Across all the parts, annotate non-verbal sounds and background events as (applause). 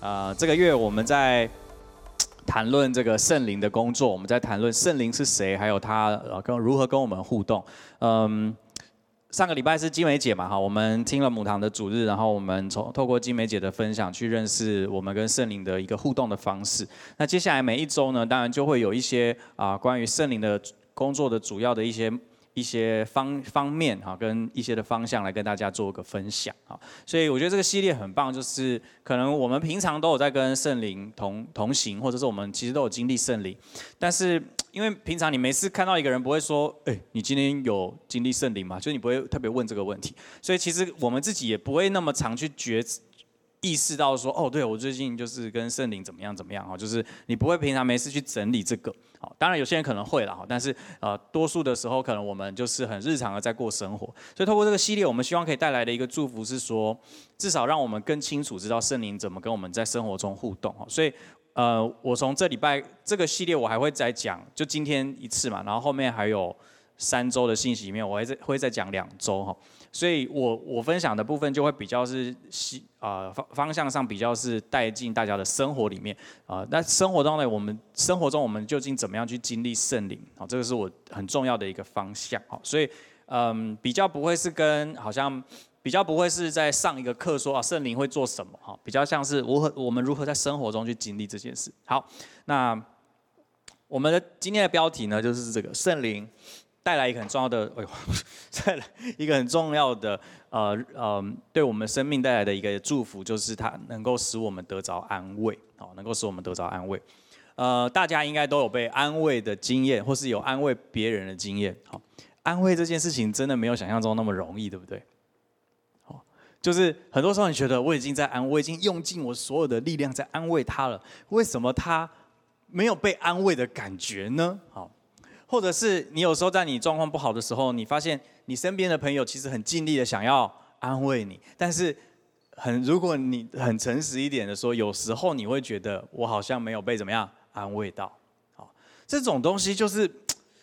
啊，这个月我们在谈论这个圣灵的工作，我们在谈论圣灵是谁，还有他呃跟如何跟我们互动。嗯，上个礼拜是金梅姐嘛，哈，我们听了母堂的主日，然后我们从透过金梅姐的分享去认识我们跟圣灵的一个互动的方式。那接下来每一周呢，当然就会有一些啊关于圣灵的工作的主要的一些。一些方方面哈，跟一些的方向来跟大家做个分享哈，所以我觉得这个系列很棒，就是可能我们平常都有在跟圣灵同同行，或者是我们其实都有经历圣灵，但是因为平常你每次看到一个人不会说，哎，你今天有经历圣灵吗？就你不会特别问这个问题，所以其实我们自己也不会那么常去觉。意识到说，哦，对我最近就是跟圣灵怎么样怎么样哈，就是你不会平常没事去整理这个，好，当然有些人可能会了哈，但是呃，多数的时候可能我们就是很日常的在过生活，所以透过这个系列，我们希望可以带来的一个祝福是说，至少让我们更清楚知道圣灵怎么跟我们在生活中互动。哈，所以呃，我从这礼拜这个系列我还会再讲，就今天一次嘛，然后后面还有三周的信息里面，我还在会再讲两周哈。所以我我分享的部分就会比较是西啊方方向上比较是带进大家的生活里面啊，那生活中呢，我们生活中我们究竟怎么样去经历圣灵？好，这个是我很重要的一个方向。好，所以嗯，比较不会是跟好像比较不会是在上一个课说啊圣灵会做什么？哈，比较像是如何我们如何在生活中去经历这件事。好，那我们的今天的标题呢就是这个圣灵。带来一个很重要的，(laughs) 哎呦，带来一个很重要的，呃呃，对我们生命带来的一个祝福，就是它能够使我们得着安慰，哦，能够使我们得着安慰。呃，大家应该都有被安慰的经验，或是有安慰别人的经验。好，安慰这件事情真的没有想象中那么容易，对不对？好，就是很多时候你觉得我已经在安慰，已经用尽我所有的力量在安慰他了，为什么他没有被安慰的感觉呢？好。或者是你有时候在你状况不好的时候，你发现你身边的朋友其实很尽力的想要安慰你，但是很如果你很诚实一点的说，有时候你会觉得我好像没有被怎么样安慰到，好，这种东西就是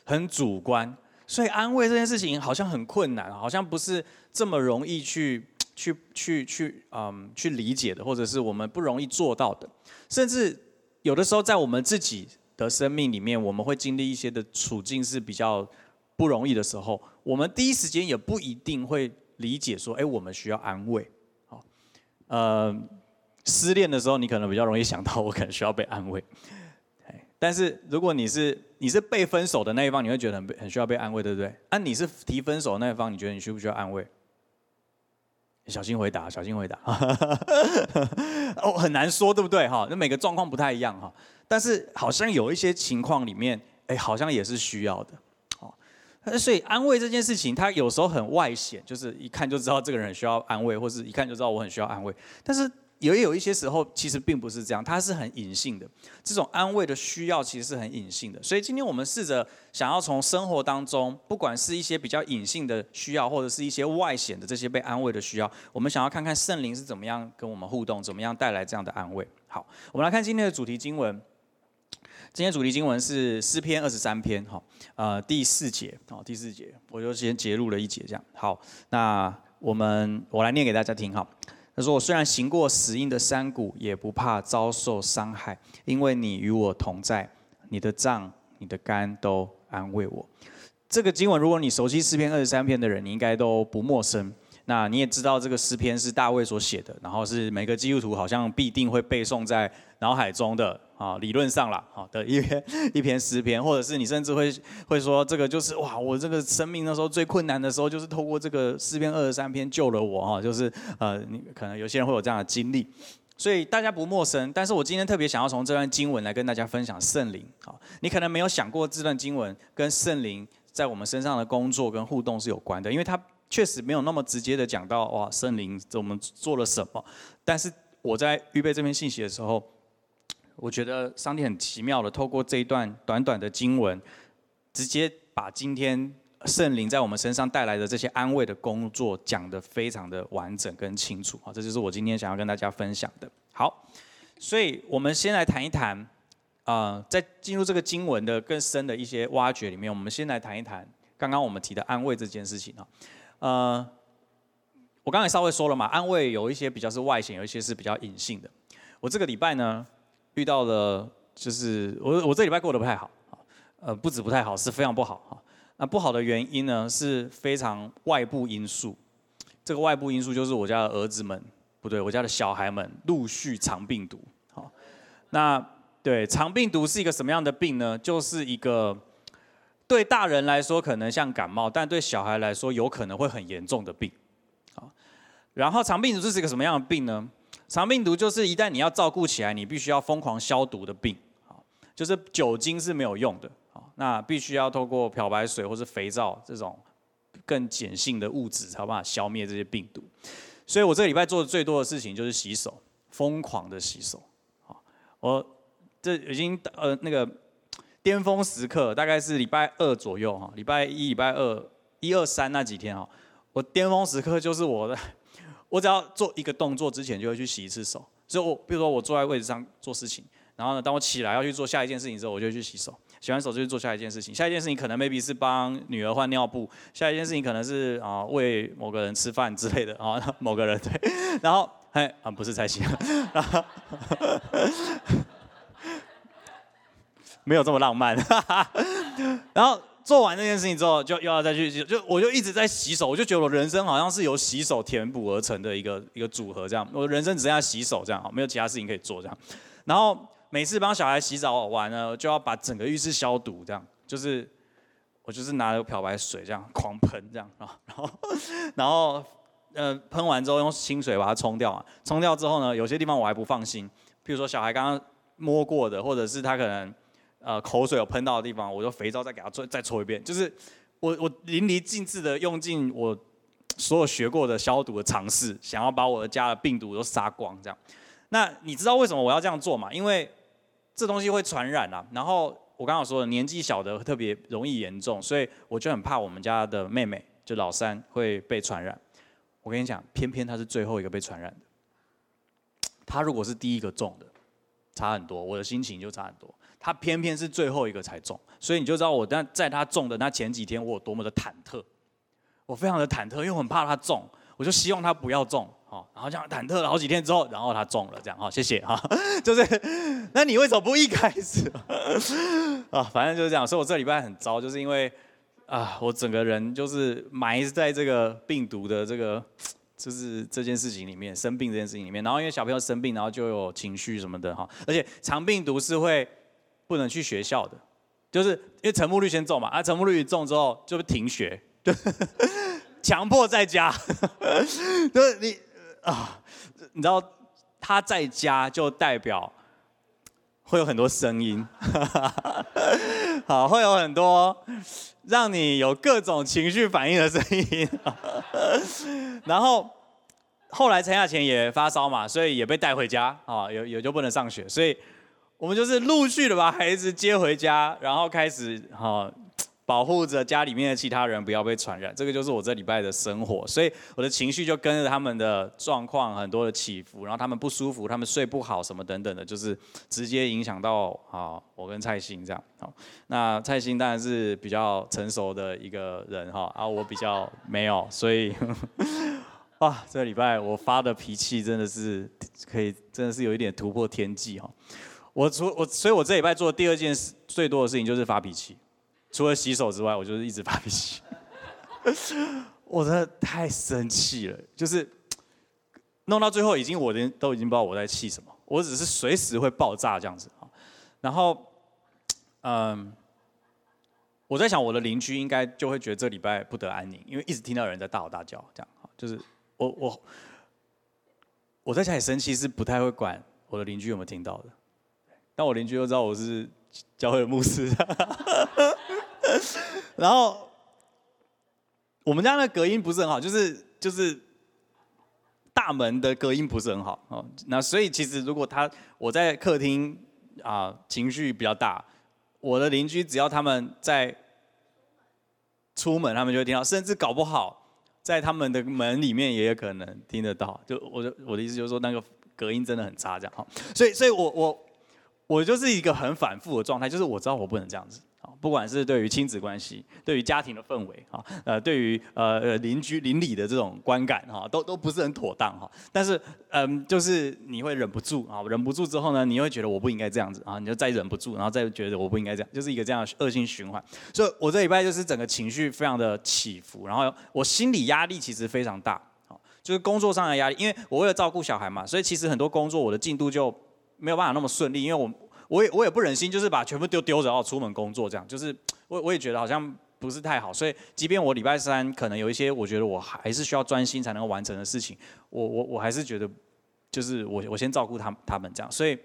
很主观，所以安慰这件事情好像很困难，好像不是这么容易去去去去嗯去理解的，或者是我们不容易做到的，甚至有的时候在我们自己。的生命里面，我们会经历一些的处境是比较不容易的时候，我们第一时间也不一定会理解说，哎，我们需要安慰，好，呃，失恋的时候，你可能比较容易想到我可能需要被安慰，但是如果你是你是被分手的那一方，你会觉得很很需要被安慰，对不对？啊，你是提分手那一方，你觉得你需不需要安慰？小心回答，小心回答，(laughs) 哦，很难说，对不对？哈，那每个状况不太一样哈。但是好像有一些情况里面，哎，好像也是需要的，好，所以安慰这件事情，它有时候很外显，就是一看就知道这个人需要安慰，或是一看就知道我很需要安慰。但是也有一些时候，其实并不是这样，它是很隐性的。这种安慰的需要其实是很隐性的。所以今天我们试着想要从生活当中，不管是一些比较隐性的需要，或者是一些外显的这些被安慰的需要，我们想要看看圣灵是怎么样跟我们互动，怎么样带来这样的安慰。好，我们来看今天的主题经文。今天主题经文是诗篇二十三篇，哈，呃，第四节，好，第四节，我就先截录了一节，这样。好，那我们我来念给大家听，哈。他说：“我虽然行过死荫的山谷，也不怕遭受伤害，因为你与我同在，你的杖、你的肝都安慰我。”这个经文，如果你熟悉诗篇二十三篇的人，你应该都不陌生。那你也知道，这个诗篇是大卫所写的，然后是每个基督徒好像必定会背诵在脑海中的。啊，理论上啦，好的一篇一篇诗篇，或者是你甚至会会说，这个就是哇，我这个生命的时候最困难的时候，就是透过这个诗篇二十三篇救了我哈，就是呃，你可能有些人会有这样的经历，所以大家不陌生。但是我今天特别想要从这段经文来跟大家分享圣灵，好，你可能没有想过这段经文跟圣灵在我们身上的工作跟互动是有关的，因为它确实没有那么直接的讲到哇，圣灵我们做了什么。但是我在预备这篇信息的时候。我觉得上帝很奇妙的，透过这一段短短的经文，直接把今天圣灵在我们身上带来的这些安慰的工作讲得非常的完整跟清楚啊！这就是我今天想要跟大家分享的。好，所以我们先来谈一谈啊，在进入这个经文的更深的一些挖掘里面，我们先来谈一谈刚刚我们提的安慰这件事情啊。呃，我刚才稍微说了嘛，安慰有一些比较是外显，有一些是比较隐性的。我这个礼拜呢遇到了，就是我我这礼拜过得不太好，呃，不止不太好，是非常不好哈。那不好的原因呢是非常外部因素，这个外部因素就是我家的儿子们，不对，我家的小孩们陆续长病毒。好，那对长病毒是一个什么样的病呢？就是一个对大人来说可能像感冒，但对小孩来说有可能会很严重的病。好，然后肠病毒是一个什么样的病呢？肠病毒就是一旦你要照顾起来，你必须要疯狂消毒的病，好，就是酒精是没有用的，好，那必须要透过漂白水或是肥皂这种更碱性的物质才有办法消灭这些病毒。所以我这个礼拜做的最多的事情就是洗手，疯狂的洗手，好，我这已经呃那个巅峰时刻大概是礼拜二左右哈，礼拜一、礼拜二、一二三那几天哈，我巅峰时刻就是我的。(laughs) 我只要做一个动作之前，就会去洗一次手。所以，我比如说我坐在位置上做事情，然后呢，当我起来要去做下一件事情之后，我就去洗手。洗完手就去做下一件事情。下一件事情可能 maybe 是帮女儿换尿布，下一件事情可能是啊喂某个人吃饭之类的啊某个人对。然后嘿啊不是才洗，没有这么浪漫。(laughs) 然后。做完那件事情之后，就又要再去，就我就一直在洗手，我就觉得我人生好像是由洗手填补而成的一个一个组合，这样，我人生只剩下洗手这样，没有其他事情可以做这样。然后每次帮小孩洗澡完呢，就要把整个浴室消毒，这样，就是我就是拿漂白水这样狂喷这样啊，然后然后呃喷完之后用清水把它冲掉啊，冲掉之后呢，有些地方我还不放心，譬如说小孩刚刚摸过的，或者是他可能。呃，口水有喷到的地方，我就肥皂再给他搓，再搓一遍。就是我我淋漓尽致的用尽我所有学过的消毒的尝试，想要把我的家的病毒都杀光。这样，那你知道为什么我要这样做吗？因为这东西会传染啊。然后我刚刚说的年纪小的特别容易严重，所以我就很怕我们家的妹妹，就老三会被传染。我跟你讲，偏偏她是最后一个被传染的。她如果是第一个中的，差很多，我的心情就差很多。他偏偏是最后一个才中，所以你就知道我但在他中的那前几天，我有多么的忐忑，我非常的忐忑，因为我很怕他中，我就希望他不要中，好，然后这样忐忑了好几天之后，然后他中了，这样，好，谢谢哈，(laughs) 就是，那你为什么不一开始？(laughs) 啊，反正就是这样，所以我这礼拜很糟，就是因为啊，我整个人就是埋在这个病毒的这个。就是这件事情里面生病这件事情里面，然后因为小朋友生病，然后就有情绪什么的哈，而且长病毒是会不能去学校的，就是因为陈木率先中嘛，啊陈木率一中之后就停学，(laughs) 强迫在家，(laughs) 就是你啊，你知道他在家就代表会有很多声音，(laughs) 好会有很多让你有各种情绪反应的声音。然后后来陈亚前也发烧嘛，所以也被带回家啊，有有就不能上学，所以我们就是陆续的把孩子接回家，然后开始哈保护着家里面的其他人不要被传染，这个就是我这礼拜的生活，所以我的情绪就跟着他们的状况很多的起伏，然后他们不舒服，他们睡不好什么等等的，就是直接影响到啊我跟蔡欣这样，那蔡欣当然是比较成熟的一个人哈，啊我比较没有，所以。哇，这个礼拜我发的脾气真的是可以，真的是有一点突破天际哈。我除我，所以我这礼拜做的第二件事最多的事情就是发脾气，除了洗手之外，我就是一直发脾气。(laughs) 我真的太生气了，就是弄到最后，已经我连都已经不知道我在气什么，我只是随时会爆炸这样子啊。然后，嗯，我在想我的邻居应该就会觉得这礼拜不得安宁，因为一直听到有人在大吼大叫，这样就是。我我我在家里生气是不太会管我的邻居有没有听到的，但我邻居都知道我是教会的牧师，(laughs) 然后我们家的隔音不是很好，就是就是大门的隔音不是很好哦。那所以其实如果他我在客厅啊情绪比较大，我的邻居只要他们在出门，他们就会听到，甚至搞不好。在他们的门里面也有可能听得到，就我就我的意思就是说那个隔音真的很差，这样哈。所以所以我我我就是一个很反复的状态，就是我知道我不能这样子，不管是对于亲子关系，对于家庭的氛围啊，呃，对于呃邻居邻里的这种观感哈，都都不是很妥当哈。但是嗯，就是你会忍不住啊，忍不住之后呢，你会觉得我不应该这样子啊，你就再忍不住，然后再觉得我不应该这样，就是一个这样恶性循环。所以我这礼拜就是整个情绪非常的起伏，然后我心理压力其实非常大，就是工作上的压力，因为我为了照顾小孩嘛，所以其实很多工作我的进度就没有办法那么顺利，因为我。我也我也不忍心，就是把全部丢丢着，然后出门工作这样，就是 (tsk) 我我也觉得好像不是太好，所以即便我礼拜三可能有一些我觉得我还是需要专心才能够完成的事情，我我我还是觉得就是我我先照顾他他们这样，所以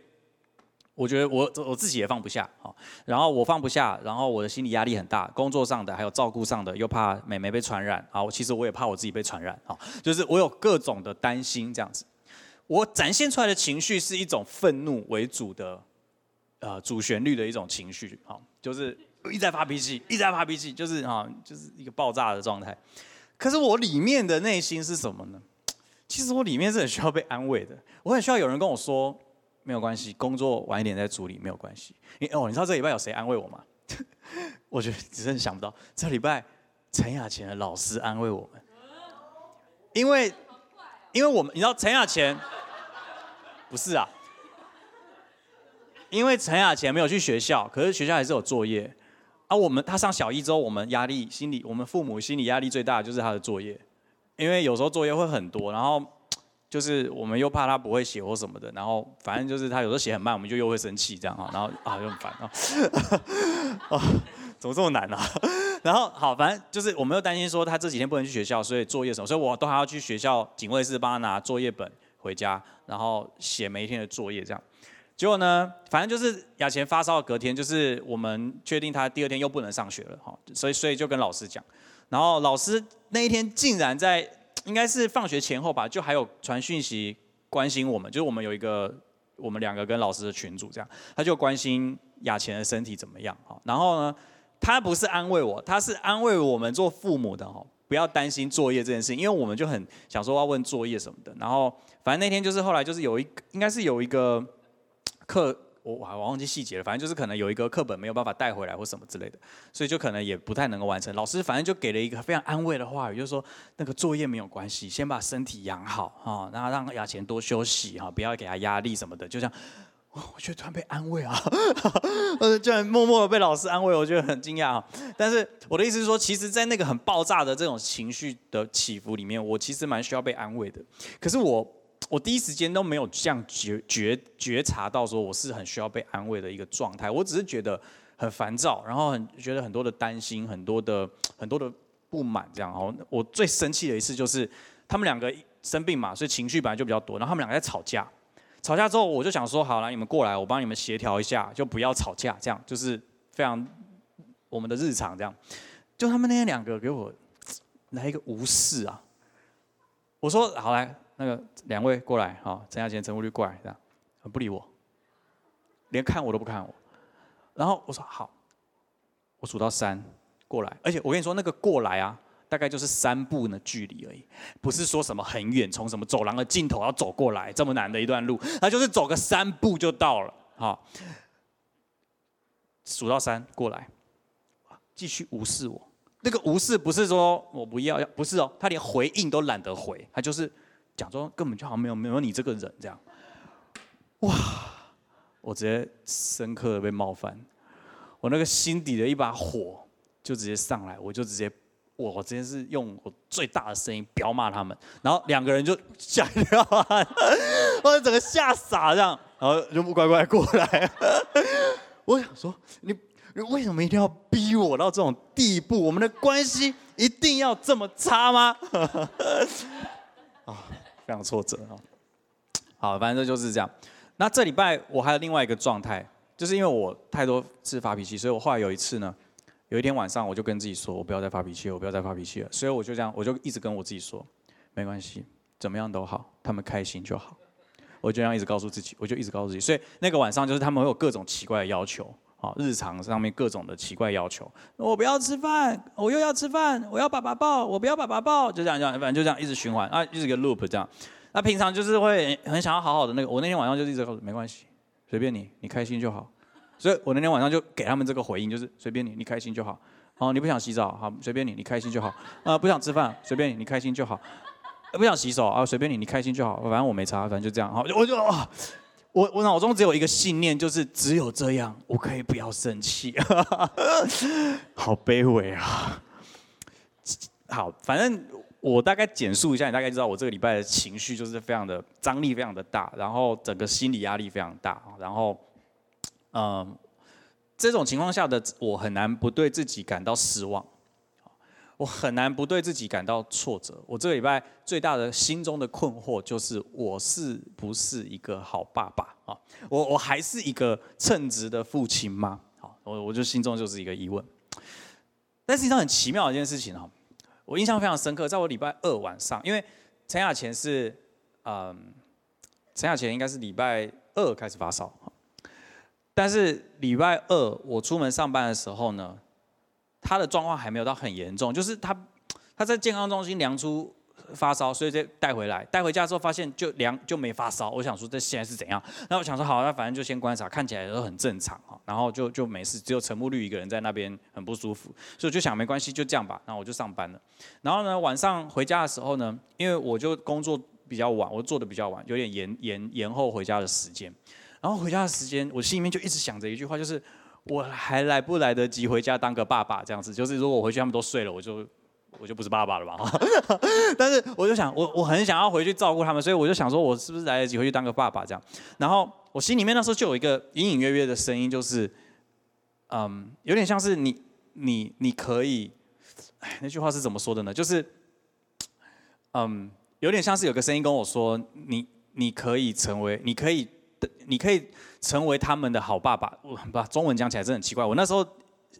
我觉得我我自己也放不下啊，然后我放不下，然后我的心理压力很大，工作上的还有照顾上的，又怕美眉被传染啊，我其实我也怕我自己被传染啊，就是我有各种的担心这样子，我展现出来的情绪是一种愤怒为主的。呃，主旋律的一种情绪，好，就是一直在发脾气，一直在发脾气，就是啊，就是一个爆炸的状态。可是我里面的内心是什么呢？其实我里面是很需要被安慰的，我很需要有人跟我说，没有关系，工作晚一点再处理，没有关系。你哦，你知道这礼拜有谁安慰我吗？(laughs) 我觉得真的想不到，这礼拜陈雅琴的老师安慰我们，因为因为我们，你知道陈雅琴不是啊。因为陈雅前没有去学校，可是学校还是有作业。啊，我们他上小一之后，我们压力心理，我们父母心理压力最大的就是他的作业，因为有时候作业会很多，然后就是我们又怕他不会写或什么的，然后反正就是他有时候写很慢，我们就又会生气这样哈，然后啊就很烦 (laughs) 啊，啊怎么这么难啊？然 (laughs) 后好，反正就是我们又担心说他这几天不能去学校，所以作业什么，所以我都还要去学校警卫室帮他拿作业本回家，然后写每一天的作业这样。结果呢，反正就是雅贤发烧，隔天就是我们确定他第二天又不能上学了哈，所以所以就跟老师讲，然后老师那一天竟然在应该是放学前后吧，就还有传讯息关心我们，就是我们有一个我们两个跟老师的群组这样，他就关心雅贤的身体怎么样哈，然后呢，他不是安慰我，他是安慰我们做父母的哈，不要担心作业这件事情，因为我们就很想说要问作业什么的，然后反正那天就是后来就是有一应该是有一个。课我我忘记细节了，反正就是可能有一个课本没有办法带回来或什么之类的，所以就可能也不太能够完成。老师反正就给了一个非常安慰的话语，就是说那个作业没有关系，先把身体养好哈，然后让雅钱多休息哈，不要给他压力什么的。就这样，我觉得突然被安慰啊，(laughs) 呃，居然默默的被老师安慰，我觉得很惊讶啊。但是我的意思是说，其实，在那个很爆炸的这种情绪的起伏里面，我其实蛮需要被安慰的。可是我。我第一时间都没有这样觉觉觉察到说我是很需要被安慰的一个状态，我只是觉得很烦躁，然后很觉得很多的担心，很多的很多的不满这样。哦，我最生气的一次就是他们两个生病嘛，所以情绪本来就比较多，然后他们两个在吵架，吵架之后我就想说，好了，你们过来，我帮你们协调一下，就不要吵架，这样就是非常我们的日常这样。就他们那天两个给我来一个无视啊，我说好来。那个两位过来，好，陈亚贤、陈富律过来，这样，不理我，连看我都不看我。然后我说好，我数到三过来，而且我跟你说，那个过来啊，大概就是三步的距离而已，不是说什么很远，从什么走廊的尽头要走过来这么难的一段路，他就是走个三步就到了，好，数到三过来，继续无视我。那个无视不是说我不要，不是哦，他连回应都懒得回，他就是。讲说根本就好像没有没有你这个人这样，哇！我直接深刻的被冒犯，我那个心底的一把火就直接上来，我就直接我直接是用我最大的声音飙骂他们，然后两个人就吓掉，(laughs) 我整个吓傻这样，然后就不乖乖过来。我想说，你为什么一定要逼我到这种地步？我们的关系一定要这么差吗？(laughs) 啊！非常挫折啊！好，反正就是这样。那这礼拜我还有另外一个状态，就是因为我太多次发脾气，所以我后来有一次呢，有一天晚上我就跟自己说，我不要再发脾气了，我不要再发脾气了。所以我就这样，我就一直跟我自己说，没关系，怎么样都好，他们开心就好。我就这样一直告诉自己，我就一直告诉自己。所以那个晚上就是他们会有各种奇怪的要求。好，日常上面各种的奇怪要求，我不要吃饭，我又要吃饭，我要爸爸抱，我不要爸爸抱，就这样这样，反正就这样一直循环啊，一直个 loop 这样。那平常就是会很想要好好的那个，我那天晚上就一直告诉没关系，随便你，你开心就好，所以我那天晚上就给他们这个回应，就是随便你，你开心就好。哦，你不想洗澡，好，随便你，你开心就好。啊，不想吃饭，随便你，你开心就好。不想洗手啊，随便你，你开心就好。反正我没擦，反正就这样。好，我就啊，我我脑中只有一个信念，就是只有这样，我可以不要生气。(laughs) 好卑微啊。好，反正我大概简述一下，你大概知道我这个礼拜的情绪就是非常的张力，非常的大，然后整个心理压力非常大，然后，嗯，这种情况下的我很难不对自己感到失望，我很难不对自己感到挫折。我这个礼拜最大的心中的困惑就是，我是不是一个好爸爸啊？我我还是一个称职的父亲吗？好，我我就心中就是一个疑问。但是一件很奇妙的一件事情哈。我印象非常深刻，在我礼拜二晚上，因为陈雅前是，嗯，陈雅前应该是礼拜二开始发烧，但是礼拜二我出门上班的时候呢，他的状况还没有到很严重，就是他他在健康中心量出。发烧，所以再带回来，带回家之后发现就量就没发烧。我想说这现在是怎样？那我想说好，那反正就先观察，看起来都很正常啊。然后就就没事，只有陈木绿一个人在那边很不舒服，所以就想没关系，就这样吧。然后我就上班了。然后呢，晚上回家的时候呢，因为我就工作比较晚，我做的比较晚，有点延延延后回家的时间。然后回家的时间，我心里面就一直想着一句话，就是我还来不来得及回家当个爸爸这样子。就是如果我回去他们都睡了，我就。我就不是爸爸了吧？(laughs) 但是我就想，我我很想要回去照顾他们，所以我就想说，我是不是来得及回去当个爸爸这样？然后我心里面那时候就有一个隐隐约约的声音，就是，嗯，有点像是你你你可以，哎，那句话是怎么说的呢？就是，嗯，有点像是有个声音跟我说，你你可以成为，你可以你可以成为他们的好爸爸。我把中文讲起来真的很奇怪。我那时候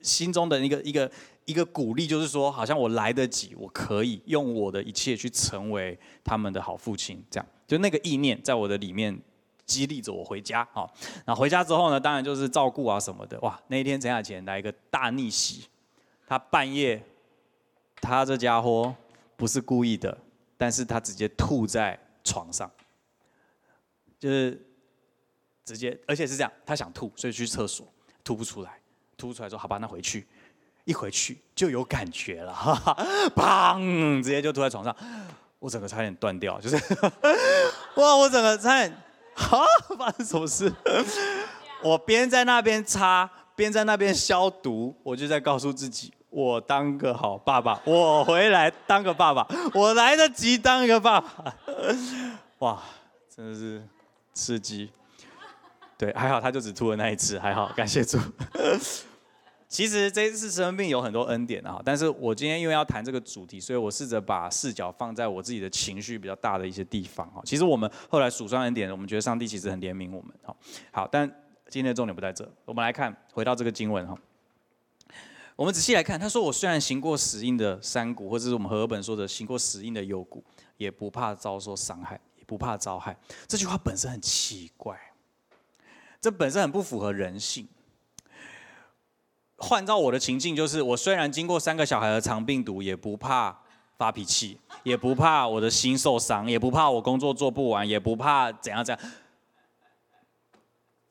心中的一个一个。一个鼓励就是说，好像我来得及，我可以用我的一切去成为他们的好父亲，这样就那个意念在我的里面激励着我回家。好，那回家之后呢，当然就是照顾啊什么的。哇，那一天陈雅前来一个大逆袭，他半夜，他这家伙不是故意的，但是他直接吐在床上，就是直接，而且是这样，他想吐，所以去厕所吐不出来，吐不出来说好吧，那回去。一回去就有感觉了，(laughs) 哈哈，砰！直接就吐在床上，我整个差点断掉，就是，(laughs) 哇！我整个差点，哈，(laughs) 发生什么事？我边在那边擦，边在那边消毒，我就在告诉自己，我当个好爸爸，我回来当个爸爸，我来得及当一个爸爸。哇，真的是刺激。对，还好他就只吐了那一次，还好，感谢主。(laughs) 其实这一次生病有很多恩典啊，但是我今天因为要谈这个主题，所以我试着把视角放在我自己的情绪比较大的一些地方啊。其实我们后来数算恩典，我们觉得上帝其实很怜悯我们哈。好，但今天的重点不在这，我们来看回到这个经文哈。我们仔细来看，他说：“我虽然行过死荫的山谷，或者是我们和合本说的行过死荫的幽谷，也不怕遭受伤害，也不怕遭害。”这句话本身很奇怪，这本身很不符合人性。换照我的情境，就是我虽然经过三个小孩的肠病毒，也不怕发脾气，也不怕我的心受伤，也不怕我工作做不完，也不怕怎样怎样。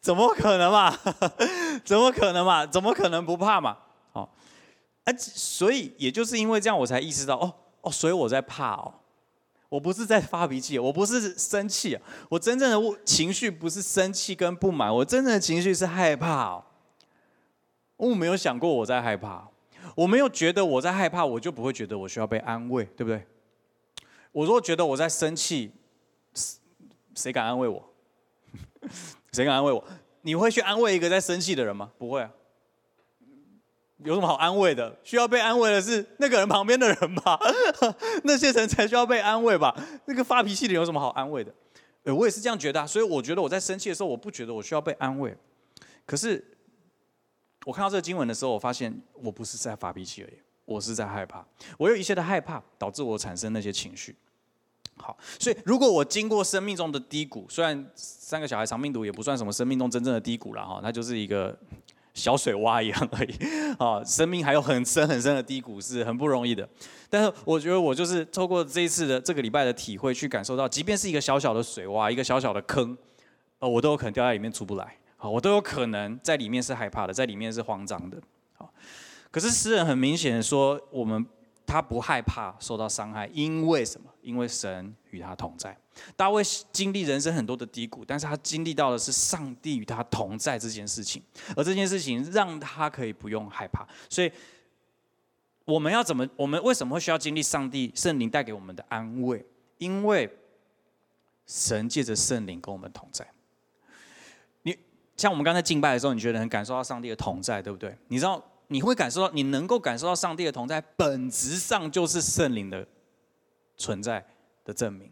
怎么可能嘛？(laughs) 怎么可能嘛？怎么可能不怕嘛？哦，哎，所以也就是因为这样，我才意识到，哦哦，所以我在怕哦，我不是在发脾气，我不是生气，我真正的情绪不是生气跟不满，我真正的情绪是害怕。我没有想过我在害怕，我没有觉得我在害怕，我就不会觉得我需要被安慰，对不对？我如果觉得我在生气，谁敢安慰我？(laughs) 谁敢安慰我？你会去安慰一个在生气的人吗？不会啊。有什么好安慰的？需要被安慰的是那个人旁边的人吧？(laughs) 那些人才需要被安慰吧？那个发脾气的有什么好安慰的？呃，我也是这样觉得，所以我觉得我在生气的时候，我不觉得我需要被安慰。可是。我看到这个经文的时候，我发现我不是在发脾气而已，我是在害怕。我有一些的害怕，导致我产生那些情绪。好，所以如果我经过生命中的低谷，虽然三个小孩长命毒也不算什么生命中真正的低谷了哈，它就是一个小水洼一样而已。(laughs) 啊，生命还有很深很深的低谷是很不容易的。但是我觉得我就是透过这一次的这个礼拜的体会，去感受到，即便是一个小小的水洼，一个小小的坑，呃，我都有可能掉在里面出不来。好，我都有可能在里面是害怕的，在里面是慌张的。好，可是诗人很明显说，我们他不害怕受到伤害，因为什么？因为神与他同在。大卫经历人生很多的低谷，但是他经历到的是上帝与他同在这件事情，而这件事情让他可以不用害怕。所以我们要怎么？我们为什么会需要经历上帝圣灵带给我们的安慰？因为神借着圣灵跟我们同在。你像我们刚才敬拜的时候，你觉得很感受到上帝的同在，对不对？你知道你会感受到，你能够感受到上帝的同在，本质上就是圣灵的存在的证明。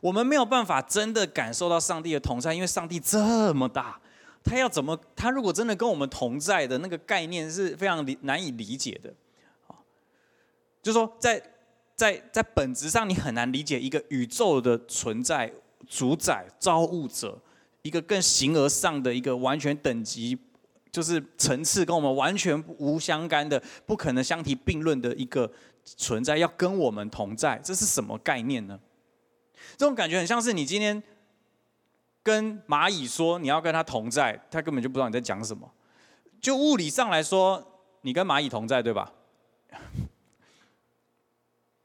我们没有办法真的感受到上帝的同在，因为上帝这么大，他要怎么？他如果真的跟我们同在的那个概念是非常难以理解的。就说在在在本质上，你很难理解一个宇宙的存在、主宰、造物者。一个更形而上的一个完全等级，就是层次跟我们完全无相干的、不可能相提并论的一个存在，要跟我们同在，这是什么概念呢？这种感觉很像是你今天跟蚂蚁说你要跟它同在，它根本就不知道你在讲什么。就物理上来说，你跟蚂蚁同在，对吧？(laughs)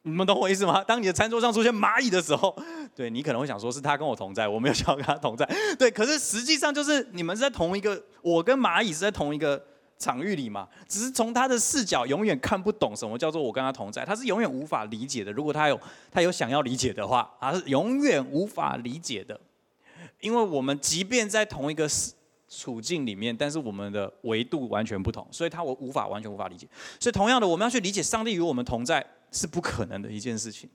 你们懂我意思吗？当你的餐桌上出现蚂蚁的时候，对你可能会想说，是它跟我同在，我没有想要跟它同在。对，可是实际上就是你们是在同一个，我跟蚂蚁是在同一个场域里嘛。只是从他的视角，永远看不懂什么叫做我跟他同在，他是永远无法理解的。如果他有他有想要理解的话，他是永远无法理解的。因为我们即便在同一个处境里面，但是我们的维度完全不同，所以他我无法完全无法理解。所以同样的，我们要去理解上帝与我们同在。是不可能的一件事情，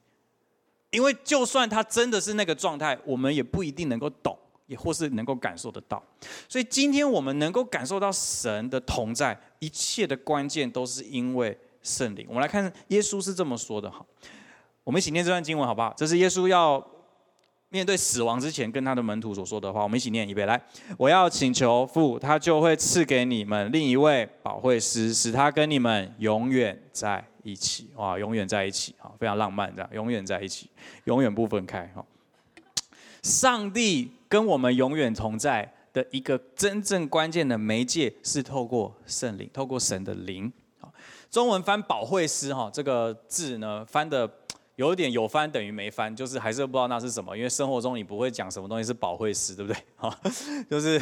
因为就算他真的是那个状态，我们也不一定能够懂，也或是能够感受得到。所以今天我们能够感受到神的同在，一切的关键都是因为圣灵。我们来看耶稣是这么说的哈，我们一起念这段经文好不好？这是耶稣要。面对死亡之前，跟他的门徒所说的话，我们一起念一遍。来，我要请求父，他就会赐给你们另一位保惠师，使他跟你们永远在一起。哇，永远在一起，啊，非常浪漫，这样永远在一起，永远不分开。哈，上帝跟我们永远同在的一个真正关键的媒介，是透过圣灵，透过神的灵。中文翻保惠师，哈，这个字呢，翻的。有点有翻等于没翻，就是还是不知道那是什么，因为生活中你不会讲什么东西是保惠师，对不对？(laughs) 哈，就是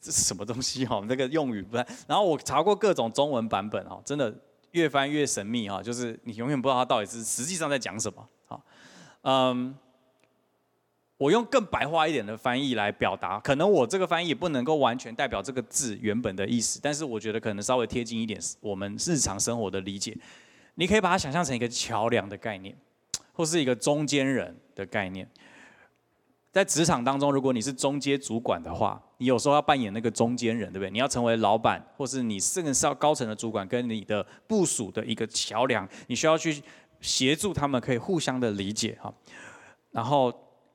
这是什么东西哈？那个用语不太。然后我查过各种中文版本哈，真的越翻越神秘哈，就是你永远不知道它到底是实际上在讲什么。好，嗯，我用更白话一点的翻译来表达，可能我这个翻译不能够完全代表这个字原本的意思，但是我觉得可能稍微贴近一点我们日常生活的理解。你可以把它想象成一个桥梁的概念。(laughs) 或是一个中间人的概念，在职场当中，如果你是中阶主管的话，你有时候要扮演那个中间人，对不对？你要成为老板，或是你甚至是要高层的主管，跟你的部署的一个桥梁，你需要去协助他们，可以互相的理解哈。然后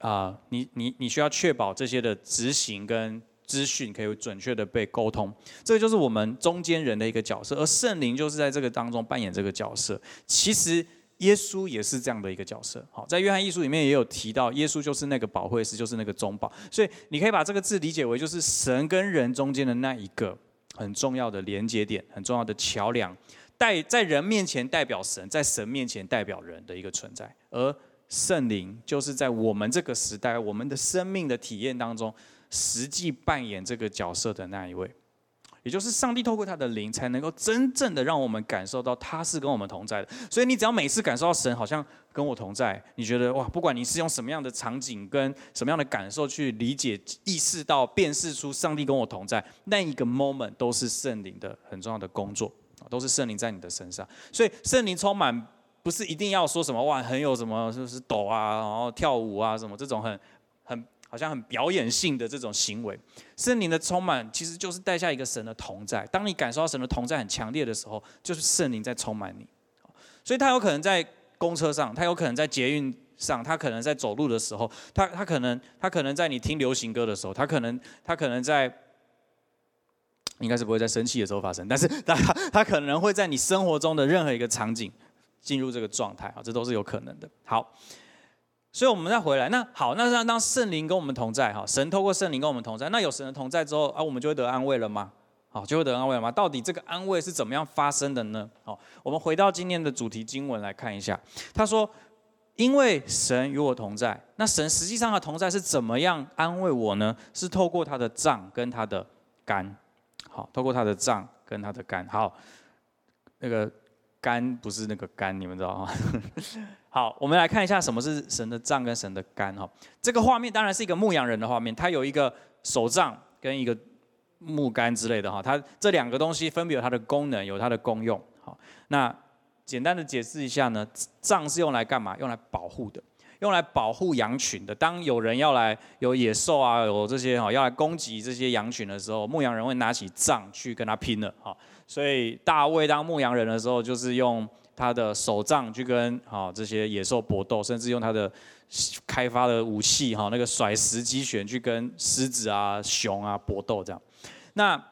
啊，你你你需要确保这些的执行跟资讯可以准确的被沟通，这个就是我们中间人的一个角色，而圣灵就是在这个当中扮演这个角色。其实。耶稣也是这样的一个角色，好，在约翰一书里面也有提到，耶稣就是那个保惠师，就是那个中保，所以你可以把这个字理解为就是神跟人中间的那一个很重要的连接点，很重要的桥梁，代在人面前代表神，在神面前代表人的一个存在，而圣灵就是在我们这个时代，我们的生命的体验当中，实际扮演这个角色的那一位。也就是上帝透过他的灵，才能够真正的让我们感受到他是跟我们同在的。所以你只要每次感受到神好像跟我同在，你觉得哇，不管你是用什么样的场景跟什么样的感受去理解、意识到、辨识出上帝跟我同在，那一个 moment 都是圣灵的很重要的工作都是圣灵在你的身上。所以圣灵充满不是一定要说什么哇，很有什么就是抖啊，然后跳舞啊什么这种很很。好像很表演性的这种行为，圣灵的充满其实就是带下一个神的同在。当你感受到神的同在很强烈的时候，就是圣灵在充满你。所以他有可能在公车上，他有可能在捷运上，他可能在走路的时候，他他可能他可能在你听流行歌的时候，他可能他可能在，应该是不会在生气的时候发生，但是他他可能会在你生活中的任何一个场景进入这个状态啊，这都是有可能的。好。所以我们再回来，那好，那让当圣灵跟我们同在，哈，神透过圣灵跟我们同在，那有神的同在之后啊，我们就会得安慰了吗？好，就会得安慰了吗？到底这个安慰是怎么样发生的呢？好，我们回到今天的主题经文来看一下，他说。因为神与我同在，那神实际上的同在是怎么样安慰我呢？是透过他的杖跟他的肝，好，透过他的杖跟他的肝。好，那个肝不是那个肝，你们知道吗？(laughs) 好，我们来看一下什么是神的杖跟神的肝。哈，这个画面当然是一个牧羊人的画面，他有一个手杖跟一个木杆之类的哈，它这两个东西分别有它的功能，有它的功用。好，那。简单的解释一下呢，杖是用来干嘛？用来保护的，用来保护羊群的。当有人要来有野兽啊，有这些哈要来攻击这些羊群的时候，牧羊人会拿起杖去跟他拼了哈。所以大卫当牧羊人的时候，就是用他的手杖去跟哈这些野兽搏斗，甚至用他的开发的武器哈那个甩石机旋去跟狮子啊、熊啊搏斗这样。那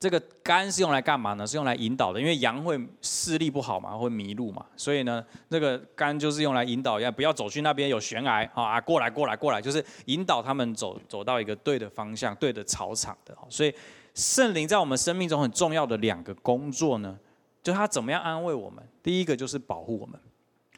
这个杆是用来干嘛呢？是用来引导的，因为羊会视力不好嘛，会迷路嘛，所以呢，那个杆就是用来引导，要不要走去那边有悬崖啊？过来，过来，过来，就是引导他们走走到一个对的方向、对的草场的。所以圣灵在我们生命中很重要的两个工作呢，就他怎么样安慰我们？第一个就是保护我们，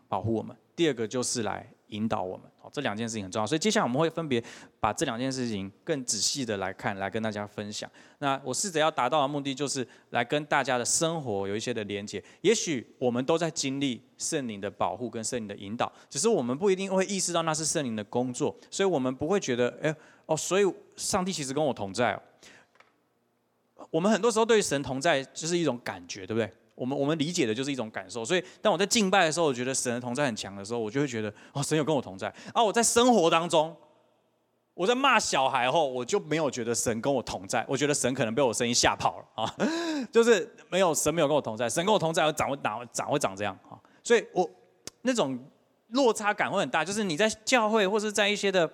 保护我们；第二个就是来。引导我们，好，这两件事情很重要，所以接下来我们会分别把这两件事情更仔细的来看，来跟大家分享。那我试着要达到的目的，就是来跟大家的生活有一些的连接。也许我们都在经历圣灵的保护跟圣灵的引导，只是我们不一定会意识到那是圣灵的工作，所以我们不会觉得，哎，哦，所以上帝其实跟我同在。我们很多时候对神同在就是一种感觉，对不对？我们我们理解的就是一种感受，所以当我在敬拜的时候，我觉得神的同在很强的时候，我就会觉得哦，神有跟我同在。而我在生活当中，我在骂小孩后，我就没有觉得神跟我同在，我觉得神可能被我声音吓跑了啊，就是没有神没有跟我同在，神跟我同在，我长会长长会长这样啊，所以我那种落差感会很大，就是你在教会或是在一些的。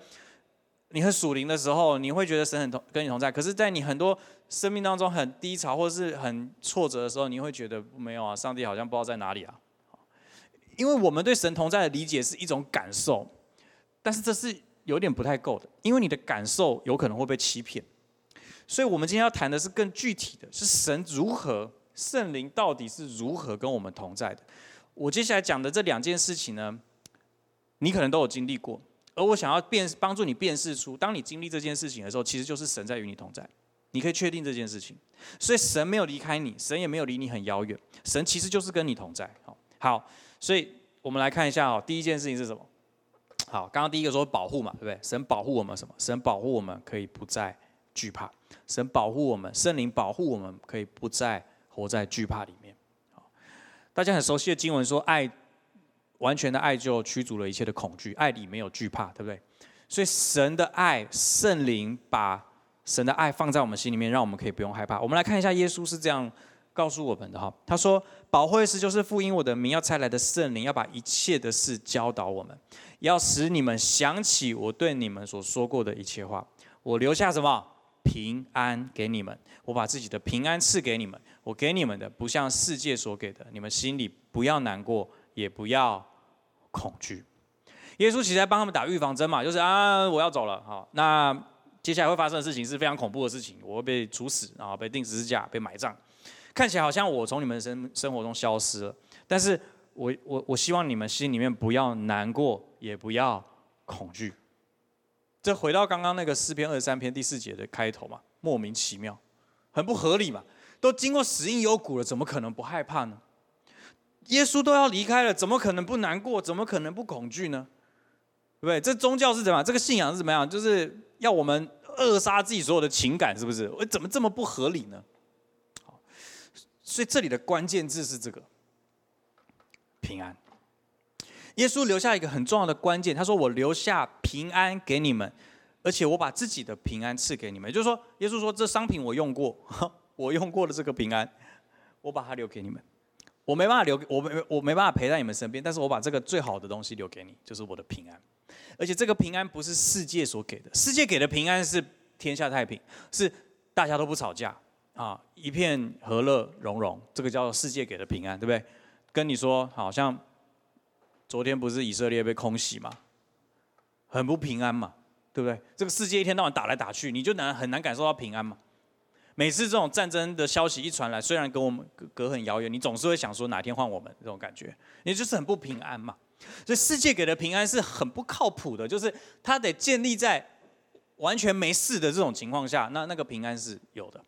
你很属灵的时候，你会觉得神很同跟你同在。可是，在你很多生命当中很低潮或者是很挫折的时候，你会觉得没有啊，上帝好像不知道在哪里啊。因为我们对神同在的理解是一种感受，但是这是有点不太够的，因为你的感受有可能会被欺骗。所以，我们今天要谈的是更具体的是神如何圣灵到底是如何跟我们同在的。我接下来讲的这两件事情呢，你可能都有经历过。而我想要辨帮助你辨识出，当你经历这件事情的时候，其实就是神在与你同在。你可以确定这件事情，所以神没有离开你，神也没有离你很遥远，神其实就是跟你同在。好，好，所以我们来看一下哦，第一件事情是什么？好，刚刚第一个说保护嘛，对不对？神保护我们什么？神保护我们可以不再惧怕，神保护我们，圣灵保护我们可以不再活在惧怕里面。好，大家很熟悉的经文说爱。完全的爱就驱逐了一切的恐惧，爱里没有惧怕，对不对？所以神的爱，圣灵把神的爱放在我们心里面，让我们可以不用害怕。我们来看一下，耶稣是这样告诉我们的哈，他说：“保惠师就是复因我的名要差来的圣灵，要把一切的事教导我们，要使你们想起我对你们所说过的一切话。我留下什么平安给你们？我把自己的平安赐给你们。我给你们的不像世界所给的，你们心里不要难过。”也不要恐惧。耶稣其实在帮他们打预防针嘛，就是啊，我要走了，好，那接下来会发生的事情是非常恐怖的事情，我会被处死，然后被钉十字架，被埋葬，看起来好像我从你们生生活中消失了，但是我我我希望你们心里面不要难过，也不要恐惧。这回到刚刚那个诗篇二十三篇第四节的开头嘛，莫名其妙，很不合理嘛，都经过死荫幽谷了，怎么可能不害怕呢？耶稣都要离开了，怎么可能不难过？怎么可能不恐惧呢？对不对？这宗教是怎么样？这个信仰是怎么样？就是要我们扼杀自己所有的情感，是不是？我怎么这么不合理呢？好，所以这里的关键字是这个平安。耶稣留下一个很重要的关键，他说：“我留下平安给你们，而且我把自己的平安赐给你们。”就是说，耶稣说：“这商品我用过，(laughs) 我用过的这个平安，我把它留给你们。”我没办法留，我没我没办法陪在你们身边，但是我把这个最好的东西留给你，就是我的平安。而且这个平安不是世界所给的，世界给的平安是天下太平，是大家都不吵架啊，一片和乐融融，这个叫世界给的平安，对不对？跟你说，好像昨天不是以色列被空袭吗？很不平安嘛，对不对？这个世界一天到晚打来打去，你就难很难感受到平安嘛。每次这种战争的消息一传来，虽然跟我们隔隔很遥远，你总是会想说哪天换我们这种感觉，也就是很不平安嘛。所以世界给的平安是很不靠谱的，就是它得建立在完全没事的这种情况下，那那个平安是有的。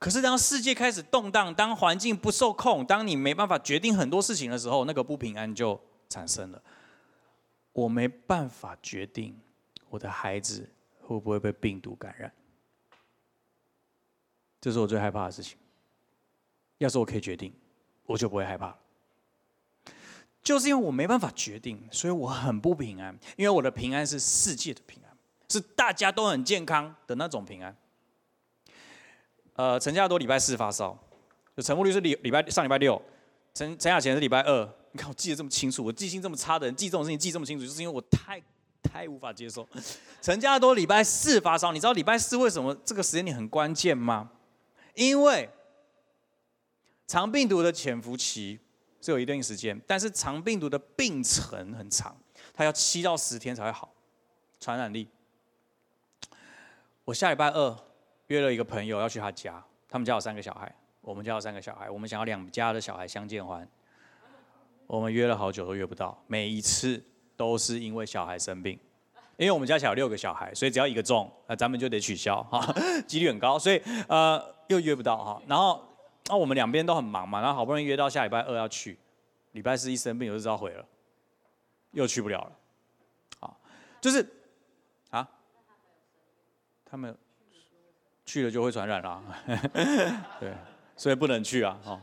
可是当世界开始动荡，当环境不受控，当你没办法决定很多事情的时候，那个不平安就产生了。我没办法决定我的孩子会不会被病毒感染，这是我最害怕的事情。要是我可以决定，我就不会害怕了。就是因为我没办法决定，所以我很不平安。因为我的平安是世界的平安，是大家都很健康的那种平安。呃，陈家多礼拜四发烧，就陈木律是礼礼拜上礼拜六，陈陈雅贤是礼拜二。你看我记得这么清楚，我记性这么差的人记这种事情记这么清楚，就是因为我太太无法接受。陈家多礼拜四发烧，你知道礼拜四为什么这个时间点很关键吗？因为肠病毒的潜伏期是有一定时间，但是肠病毒的病程很长，它要七到十天才会好，传染力。我下礼拜二约了一个朋友要去他家，他们家有三个小孩，我们家有三个小孩，我们想要两家的小孩相见欢。我们约了好久都约不到，每一次都是因为小孩生病，因为我们家小六个小孩，所以只要一个中，那咱们就得取消哈，(laughs) 几率很高，所以呃又约不到哈。然后那我们两边都很忙嘛，然后好不容易约到下礼拜二要去，礼拜四一生病我就知道毁了，又去不了了，好，就是啊，他们去了就会传染啦，(laughs) 对，所以不能去啊，好，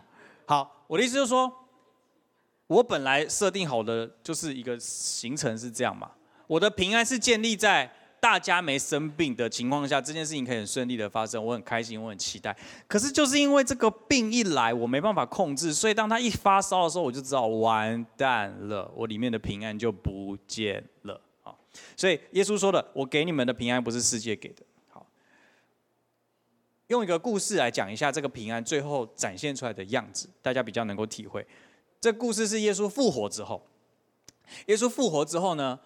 好，我的意思就是说。我本来设定好的就是一个行程是这样嘛，我的平安是建立在大家没生病的情况下，这件事情可以很顺利的发生，我很开心，我很期待。可是就是因为这个病一来，我没办法控制，所以当他一发烧的时候，我就知道完蛋了，我里面的平安就不见了啊。所以耶稣说的，我给你们的平安不是世界给的。好，用一个故事来讲一下这个平安最后展现出来的样子，大家比较能够体会。这故事是耶稣复活之后，耶稣复活之后呢，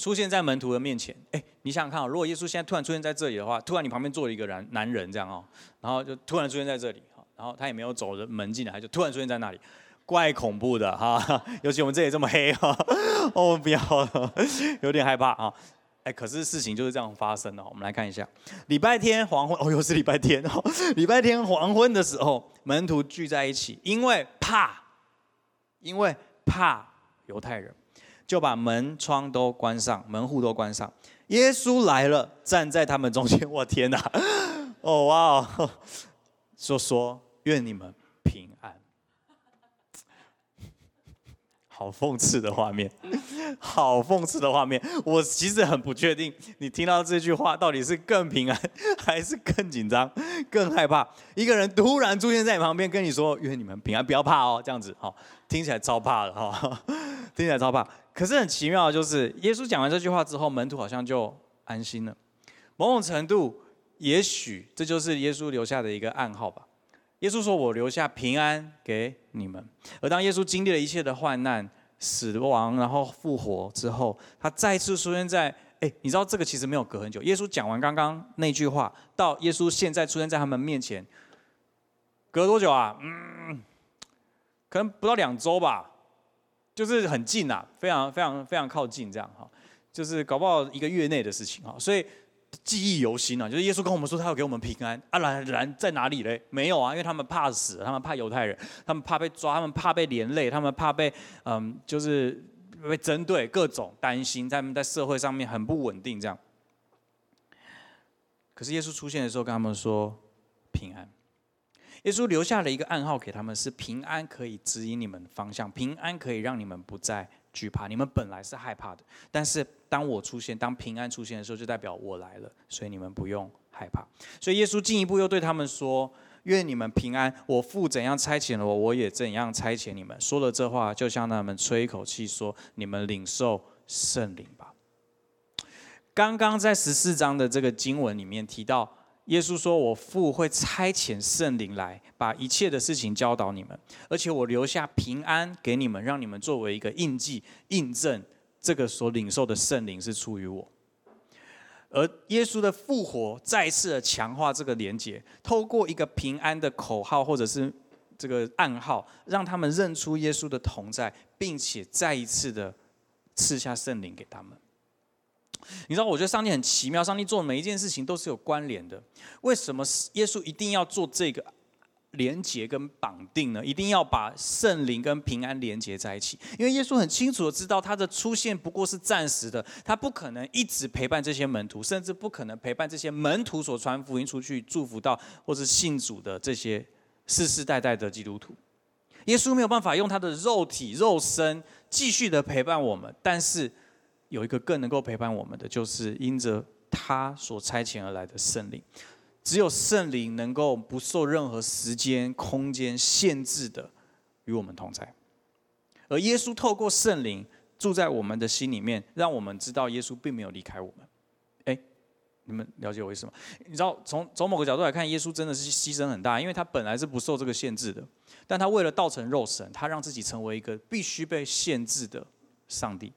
出现在门徒的面前。哎，你想想看，如果耶稣现在突然出现在这里的话，突然你旁边坐了一个男男人这样哦，然后就突然出现在这里，然后他也没有走人门进来，就突然出现在那里，怪恐怖的哈。(laughs) 尤其我们这里这么黑哈，哦 (laughs) 不要，有点害怕啊。哎，可是事情就是这样发生的。我们来看一下，礼拜天黄昏，哦又是礼拜天哦，(laughs) 礼拜天黄昏的时候，门徒聚在一起，因为怕。因为怕犹太人，就把门窗都关上，门户都关上。耶稣来了，站在他们中间。(laughs) 我天哪！哦哇！说说愿你们平安。好讽刺的画面，好讽刺的画面。我其实很不确定，你听到这句话到底是更平安，还是更紧张、更害怕？一个人突然出现在你旁边，跟你说愿你们平安，不要怕哦，这样子好。听起来超怕的哈，听起来超怕。可是很奇妙的就是，耶稣讲完这句话之后，门徒好像就安心了。某种程度，也许这就是耶稣留下的一个暗号吧。耶稣说：“我留下平安给你们。”而当耶稣经历了一切的患难、死亡，然后复活之后，他再次出现在……哎，你知道这个其实没有隔很久。耶稣讲完刚刚那句话，到耶稣现在出现在他们面前，隔多久啊？嗯。可能不到两周吧，就是很近呐，非常非常非常靠近这样哈，就是搞不好一个月内的事情哈，所以记忆犹新啊，就是耶稣跟我们说他要给我们平安啊，然然在哪里嘞？没有啊，因为他们怕死，他们怕犹太人，他们怕被抓，他们怕被连累，他们怕被嗯，就是被针对，各种担心，他们在社会上面很不稳定这样。可是耶稣出现的时候，跟他们说。耶稣留下了一个暗号给他们，是平安可以指引你们方向，平安可以让你们不再惧怕。你们本来是害怕的，但是当我出现，当平安出现的时候，就代表我来了，所以你们不用害怕。所以耶稣进一步又对他们说：“愿你们平安！我父怎样差遣了我，我也怎样差遣你们。”说了这话，就向他们吹一口气，说：“你们领受圣灵吧。”刚刚在十四章的这个经文里面提到。耶稣说：“我父会差遣圣灵来，把一切的事情教导你们，而且我留下平安给你们，让你们作为一个印记，印证这个所领受的圣灵是出于我。”而耶稣的复活再次的强化这个连结，透过一个平安的口号或者是这个暗号，让他们认出耶稣的同在，并且再一次的赐下圣灵给他们。你知道，我觉得上帝很奇妙，上帝做每一件事情都是有关联的。为什么耶稣一定要做这个连接跟绑定呢？一定要把圣灵跟平安连接在一起？因为耶稣很清楚的知道，他的出现不过是暂时的，他不可能一直陪伴这些门徒，甚至不可能陪伴这些门徒所传福音出去、祝福到或是信主的这些世世代代的基督徒。耶稣没有办法用他的肉体、肉身继续的陪伴我们，但是。有一个更能够陪伴我们的，就是因着他所差遣而来的圣灵。只有圣灵能够不受任何时间、空间限制的与我们同在。而耶稣透过圣灵住在我们的心里面，让我们知道耶稣并没有离开我们。哎，你们了解我意思吗？你知道，从从某个角度来看，耶稣真的是牺牲很大，因为他本来是不受这个限制的，但他为了道成肉身，他让自己成为一个必须被限制的上帝。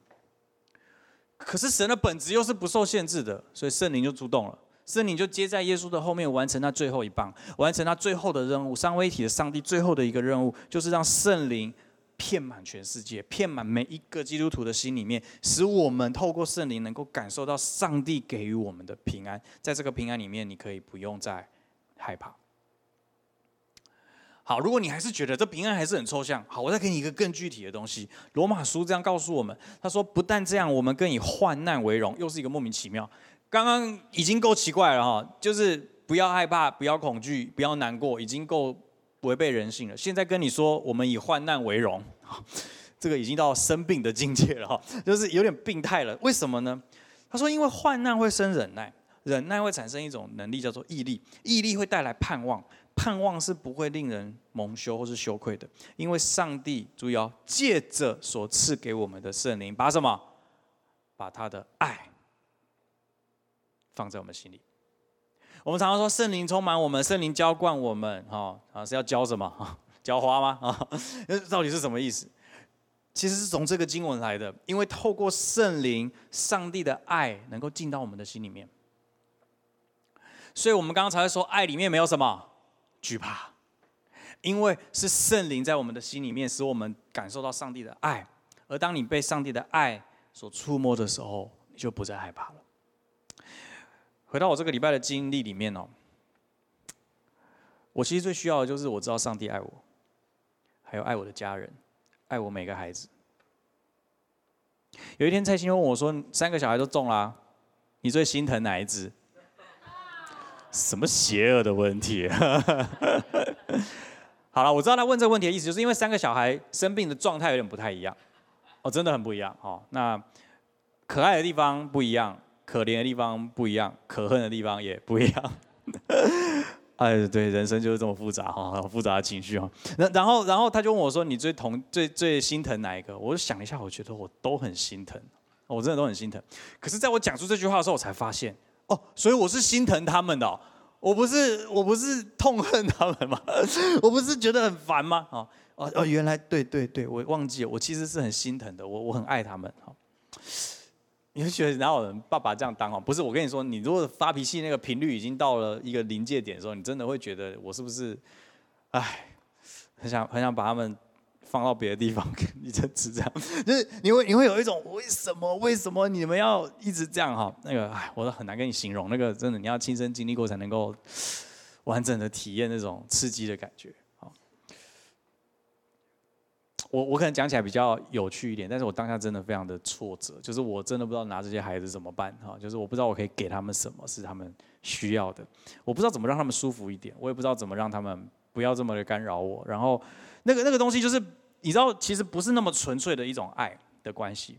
可是神的本质又是不受限制的，所以圣灵就出动了。圣灵就接在耶稣的后面，完成他最后一棒，完成他最后的任务。三位一体的上帝最后的一个任务，就是让圣灵遍满全世界，遍满每一个基督徒的心里面，使我们透过圣灵能够感受到上帝给予我们的平安。在这个平安里面，你可以不用再害怕。好，如果你还是觉得这平安还是很抽象，好，我再给你一个更具体的东西。罗马书这样告诉我们，他说不但这样，我们更以患难为荣，又是一个莫名其妙。刚刚已经够奇怪了哈，就是不要害怕，不要恐惧，不要难过，已经够违背人性了。现在跟你说，我们以患难为荣，(laughs) 这个已经到生病的境界了哈，就是有点病态了。为什么呢？他说，因为患难会生忍耐，忍耐会产生一种能力，叫做毅力，毅力会带来盼望。盼望是不会令人蒙羞或是羞愧的，因为上帝主要借着所赐给我们的圣灵，把什么？把他的爱放在我们心里。我们常常说圣灵充满我们，圣灵浇灌我们，哈啊是要浇什么？(laughs) 浇花吗？啊，到底是什么意思？其实是从这个经文来的，因为透过圣灵，上帝的爱能够进到我们的心里面，所以我们刚刚才说，爱里面没有什么。惧怕，因为是圣灵在我们的心里面，使我们感受到上帝的爱。而当你被上帝的爱所触摸的时候，你就不再害怕了。回到我这个礼拜的经历里面哦，我其实最需要的就是我知道上帝爱我，还有爱我的家人，爱我每个孩子。有一天蔡兴问我说：“三个小孩都中了，你最心疼哪一只？”什么邪恶的问题？(laughs) 好了，我知道他问这个问题的意思，就是因为三个小孩生病的状态有点不太一样，哦，真的很不一样哦。那可爱的地方不一样，可怜的地方不一样，可恨的地方也不一样。(laughs) 哎，对，人生就是这么复杂哈，复杂的情绪哈。那然后，然后他就问我说：“你最同最最心疼哪一个？”我就想一下，我觉得我都很心疼，我真的都很心疼。可是，在我讲出这句话的时候，我才发现。哦，所以我是心疼他们的，我不是我不是痛恨他们吗？(laughs) 我不是觉得很烦吗？哦哦哦，原来对对对，我忘记了，我其实是很心疼的，我我很爱他们。哈，你会觉得哪有人爸爸这样当哦？不是，我跟你说，你如果发脾气那个频率已经到了一个临界点的时候，你真的会觉得我是不是，哎，很想很想把他们。放到别的地方，(laughs) 一直这样，就是你会你会有一种为什么为什么你们要一直这样哈？那个哎，我都很难跟你形容，那个真的你要亲身经历过才能够完整的体验那种刺激的感觉。好，我我可能讲起来比较有趣一点，但是我当下真的非常的挫折，就是我真的不知道拿这些孩子怎么办哈，就是我不知道我可以给他们什么是他们需要的，我不知道怎么让他们舒服一点，我也不知道怎么让他们不要这么的干扰我，然后那个那个东西就是。你知道，其实不是那么纯粹的一种爱的关系，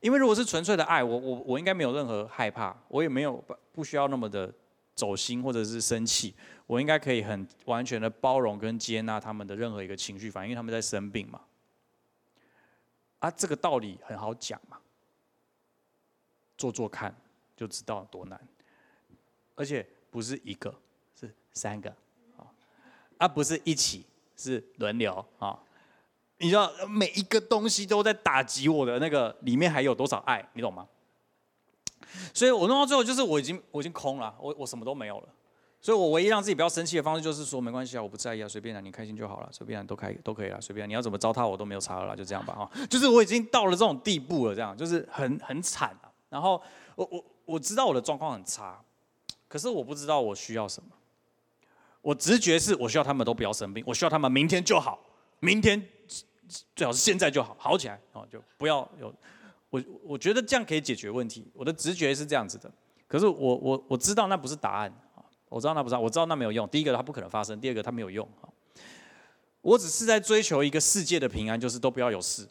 因为如果是纯粹的爱，我我我应该没有任何害怕，我也没有不需要那么的走心或者是生气，我应该可以很完全的包容跟接纳他们的任何一个情绪反应，因为他们在生病嘛。啊，这个道理很好讲嘛，做做看就知道多难，而且不是一个，是三个，啊，而不是一起，是轮流啊。你知道每一个东西都在打击我的那个里面还有多少爱，你懂吗？所以我弄到最后就是我已经我已经空了，我我什么都没有了。所以我唯一让自己不要生气的方式就是说没关系啊，我不在意啊，随便啊，你开心就好了，随便都开都可以了，随便你要怎么糟蹋我都没有差了，就这样吧哈。就是我已经到了这种地步了，这样就是很很惨啊。然后我我我知道我的状况很差，可是我不知道我需要什么。我直觉是我需要他们都不要生病，我需要他们明天就好，明天最好是现在就好，好起来哦，就不要有我我觉得这样可以解决问题。我的直觉是这样子的，可是我我我知道那不是答案啊。我知道那不知道，我知道那没有用。第一个，它不可能发生；第二个，它没有用。我只是在追求一个世界的平安，就是都不要有事。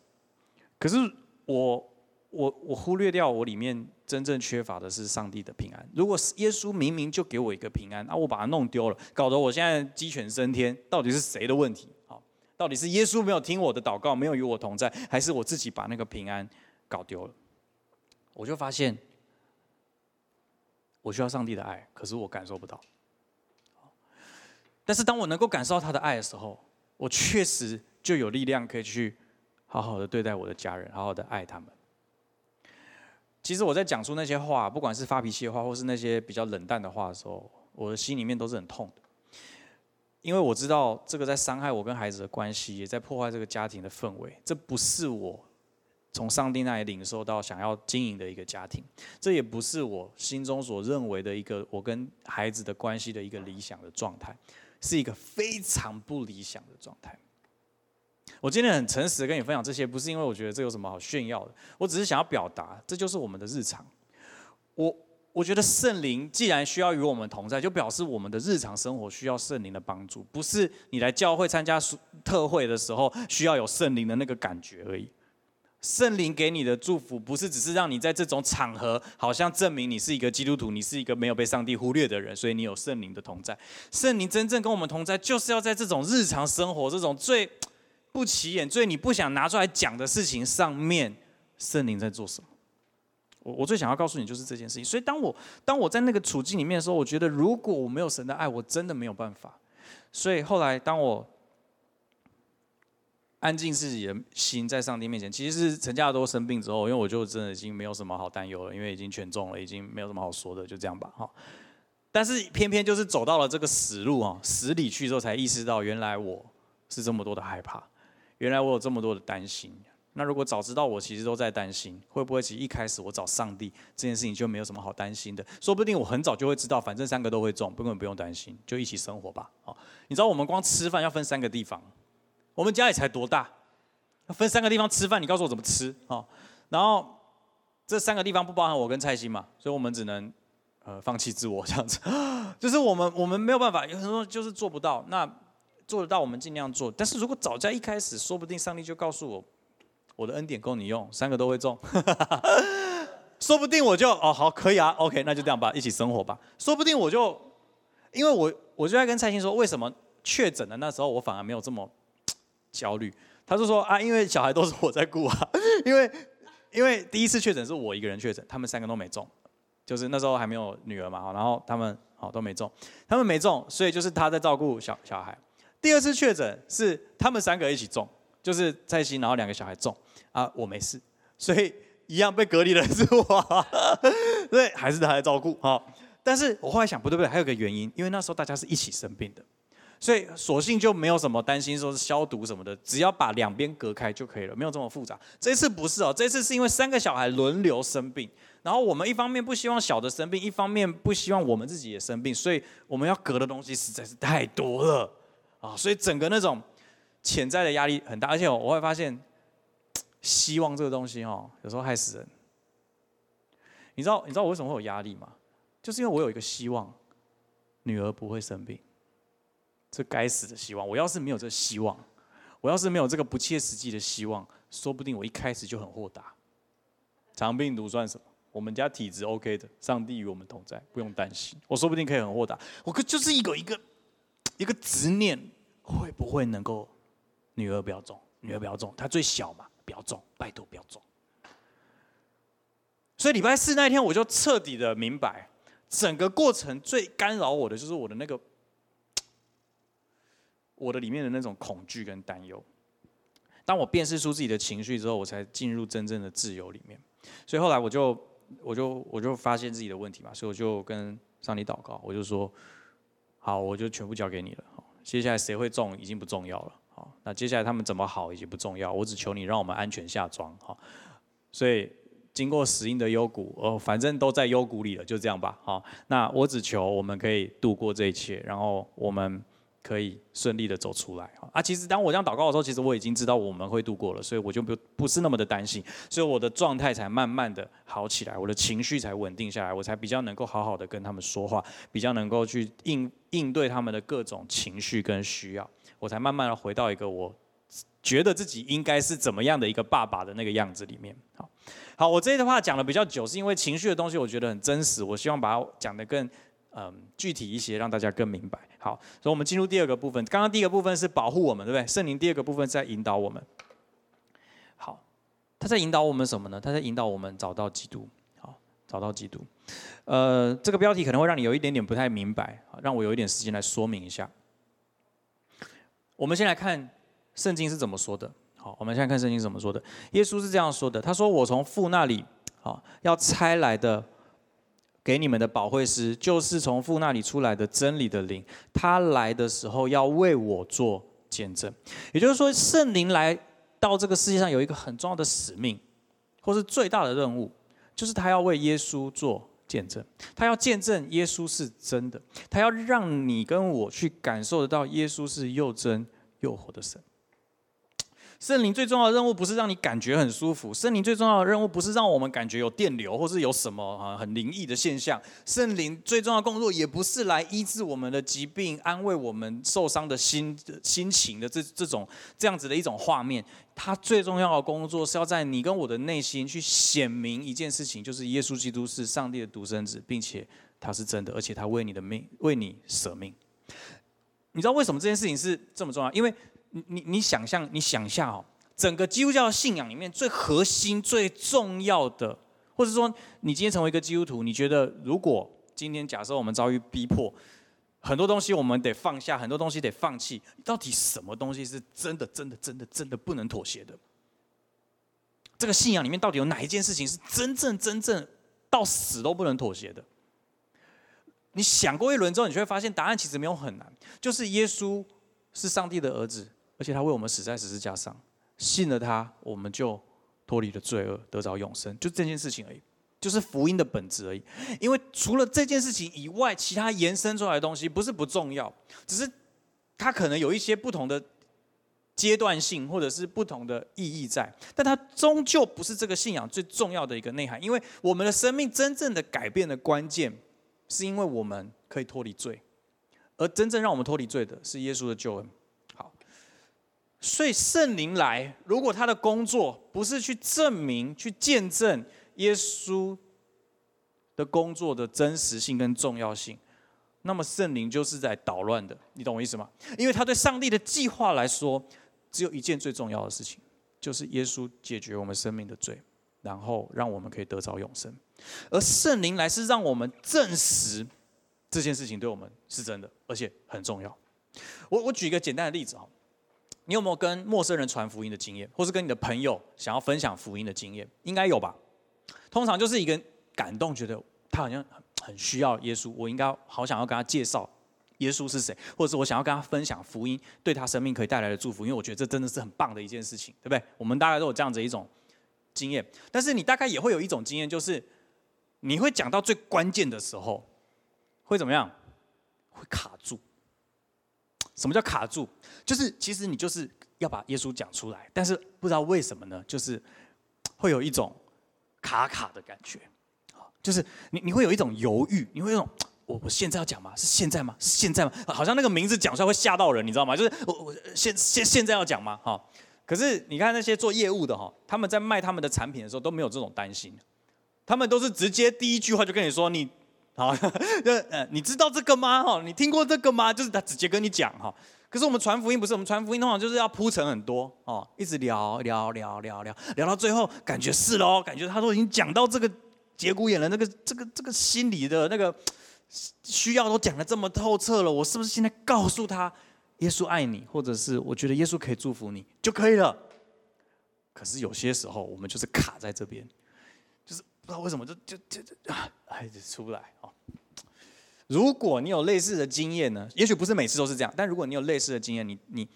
可是我我我忽略掉我里面真正缺乏的是上帝的平安。如果耶稣明明就给我一个平安，那我把它弄丢了，搞得我现在鸡犬升天，到底是谁的问题？到底是耶稣没有听我的祷告，没有与我同在，还是我自己把那个平安搞丢了？我就发现。我需要上帝的爱，可是我感受不到。但是当我能够感受到他的爱的时候，我确实就有力量可以去好好的对待我的家人，好好的爱他们。其实我在讲出那些话，不管是发脾气的话，或是那些比较冷淡的话的时候，我的心里面都是很痛的，因为我知道这个在伤害我跟孩子的关系，也在破坏这个家庭的氛围。这不是我。从上帝那里领受到想要经营的一个家庭，这也不是我心中所认为的一个我跟孩子的关系的一个理想的状态，是一个非常不理想的状态。我今天很诚实的跟你分享这些，不是因为我觉得这有什么好炫耀的，我只是想要表达，这就是我们的日常。我我觉得圣灵既然需要与我们同在，就表示我们的日常生活需要圣灵的帮助，不是你来教会参加特会的时候需要有圣灵的那个感觉而已。圣灵给你的祝福，不是只是让你在这种场合，好像证明你是一个基督徒，你是一个没有被上帝忽略的人，所以你有圣灵的同在。圣灵真正跟我们同在，就是要在这种日常生活、这种最不起眼、最你不想拿出来讲的事情上面，圣灵在做什么？我我最想要告诉你就是这件事情。所以当我当我在那个处境里面的时候，我觉得如果我没有神的爱，我真的没有办法。所以后来当我。安静自己的心在上帝面前，其实是陈家多生病之后，因为我就真的已经没有什么好担忧了，因为已经全中了，已经没有什么好说的，就这样吧，哈。但是偏偏就是走到了这个死路啊，死里去之后，才意识到原来我是这么多的害怕，原来我有这么多的担心。那如果早知道我其实都在担心，会不会其实一开始我找上帝这件事情就没有什么好担心的？说不定我很早就会知道，反正三个都会中，根本不用担心，就一起生活吧。好，你知道我们光吃饭要分三个地方。我们家里才多大，分三个地方吃饭，你告诉我怎么吃啊？然后这三个地方不包含我跟蔡心嘛，所以我们只能呃放弃自我这样子，(laughs) 就是我们我们没有办法，有很多就是做不到。那做得到，我们尽量做。但是如果早在一开始，说不定上帝就告诉我，我的恩典够你用，三个都会中，(laughs) 说不定我就哦好可以啊，OK，那就这样吧，一起生活吧。说不定我就，因为我我就在跟蔡欣说，为什么确诊的那时候我反而没有这么。焦虑，他就说啊，因为小孩都是我在顾啊，(laughs) 因为因为第一次确诊是我一个人确诊，他们三个都没中，就是那时候还没有女儿嘛，然后他们好都没中，他们没中，所以就是他在照顾小小孩。第二次确诊是他们三个一起中，就是蔡欣，然后两个小孩中啊，我没事，所以一样被隔离的是我，(laughs) 对，还是他来照顾哈。但是我后来想不对不对，还有个原因，因为那时候大家是一起生病的。所以索性就没有什么担心，说是消毒什么的，只要把两边隔开就可以了，没有这么复杂。这次不是哦，这次是因为三个小孩轮流生病，然后我们一方面不希望小的生病，一方面不希望我们自己也生病，所以我们要隔的东西实在是太多了啊！所以整个那种潜在的压力很大，而且我会发现，希望这个东西哦，有时候害死人。你知道你知道我为什么会有压力吗？就是因为我有一个希望，女儿不会生病。这该死的希望！我要是没有这希望，我要是没有这个不切实际的希望，说不定我一开始就很豁达。长病毒算什么？我们家体质 OK 的，上帝与我们同在，不用担心。我说不定可以很豁达。我可就是一个一个一个执念，会不会能够女儿不要中，女儿不要中，她最小嘛，不要中，拜托不要中。所以礼拜四那一天，我就彻底的明白，整个过程最干扰我的就是我的那个。我的里面的那种恐惧跟担忧。当我辨识出自己的情绪之后，我才进入真正的自由里面。所以后来我就我就我就发现自己的问题嘛，所以我就跟上帝祷告，我就说：好，我就全部交给你了。接下来谁会中已经不重要了。那接下来他们怎么好已经不重要，我只求你让我们安全下庄。哈，所以经过死荫的幽谷，哦，反正都在幽谷里了，就这样吧。好，那我只求我们可以度过这一切，然后我们。可以顺利的走出来啊！其实当我这样祷告的时候，其实我已经知道我们会度过了，所以我就不不是那么的担心，所以我的状态才慢慢的好起来，我的情绪才稳定下来，我才比较能够好好的跟他们说话，比较能够去应应对他们的各种情绪跟需要，我才慢慢的回到一个我觉得自己应该是怎么样的一个爸爸的那个样子里面。好，好，我这些话讲的比较久，是因为情绪的东西我觉得很真实，我希望把它讲的更。嗯，具体一些，让大家更明白。好，所以我们进入第二个部分。刚刚第一个部分是保护我们，对不对？圣灵第二个部分在引导我们。好，他在引导我们什么呢？他在引导我们找到基督。好，找到基督。呃，这个标题可能会让你有一点点不太明白，让我有一点时间来说明一下。我们先来看圣经是怎么说的。好，我们现在看圣经怎么说的。耶稣是这样说的：他说：“我从父那里，好，要差来的。”给你们的保惠师，就是从父那里出来的真理的灵，他来的时候要为我做见证。也就是说，圣灵来到这个世界上有一个很重要的使命，或是最大的任务，就是他要为耶稣做见证。他要见证耶稣是真的，他要让你跟我去感受得到耶稣是又真又活的神。圣灵最重要的任务不是让你感觉很舒服，圣灵最重要的任务不是让我们感觉有电流或是有什么啊很灵异的现象。圣灵最重要的工作也不是来医治我们的疾病、安慰我们受伤的心心情的这这种这样子的一种画面。他最重要的工作是要在你跟我的内心去显明一件事情，就是耶稣基督是上帝的独生子，并且他是真的，而且他为你的命为你舍命。你知道为什么这件事情是这么重要？因为你你想象，你想象哦，整个基督教信仰里面最核心、最重要的，或者说你今天成为一个基督徒，你觉得如果今天假设我们遭遇逼迫，很多东西我们得放下，很多东西得放弃，到底什么东西是真的、真的、真的、真的不能妥协的？这个信仰里面到底有哪一件事情是真正、真正到死都不能妥协的？你想过一轮之后，你就会发现答案其实没有很难，就是耶稣是上帝的儿子。而且他为我们死在十字架上，信了他，我们就脱离了罪恶，得着永生，就这件事情而已，就是福音的本质而已。因为除了这件事情以外，其他延伸出来的东西不是不重要，只是它可能有一些不同的阶段性，或者是不同的意义在，但它终究不是这个信仰最重要的一个内涵。因为我们的生命真正的改变的关键，是因为我们可以脱离罪，而真正让我们脱离罪的是耶稣的救恩。所以圣灵来，如果他的工作不是去证明、去见证耶稣的工作的真实性跟重要性，那么圣灵就是在捣乱的。你懂我意思吗？因为他对上帝的计划来说，只有一件最重要的事情，就是耶稣解决我们生命的罪，然后让我们可以得着永生。而圣灵来是让我们证实这件事情对我们是真的，而且很重要。我我举一个简单的例子啊。你有没有跟陌生人传福音的经验，或是跟你的朋友想要分享福音的经验？应该有吧。通常就是一个感动，觉得他好像很需要耶稣，我应该好想要跟他介绍耶稣是谁，或者是我想要跟他分享福音对他生命可以带来的祝福，因为我觉得这真的是很棒的一件事情，对不对？我们大概都有这样子一种经验，但是你大概也会有一种经验，就是你会讲到最关键的时候，会怎么样？会卡住。什么叫卡住？就是其实你就是要把耶稣讲出来，但是不知道为什么呢？就是会有一种卡卡的感觉，就是你你会有一种犹豫，你会有种我我现在要讲吗？是现在吗？是现在吗？好像那个名字讲出来会吓到人，你知道吗？就是我我现现现在要讲吗？哈，可是你看那些做业务的哈，他们在卖他们的产品的时候都没有这种担心，他们都是直接第一句话就跟你说你。好，(laughs) 那呃，你知道这个吗？哈，你听过这个吗？就是他直接跟你讲哈。可是我们传福音不是，我们传福音通常就是要铺陈很多哦，一直聊聊聊聊聊，聊到最后感觉是喽，感觉他都已经讲到这个节骨眼了，那个这个这个心理的那个需要都讲的这么透彻了，我是不是现在告诉他耶稣爱你，或者是我觉得耶稣可以祝福你就可以了。可是有些时候我们就是卡在这边，就是不知道为什么就就就啊，孩子出不来。如果你有类似的经验呢，也许不是每次都是这样，但如果你有类似的经验，你你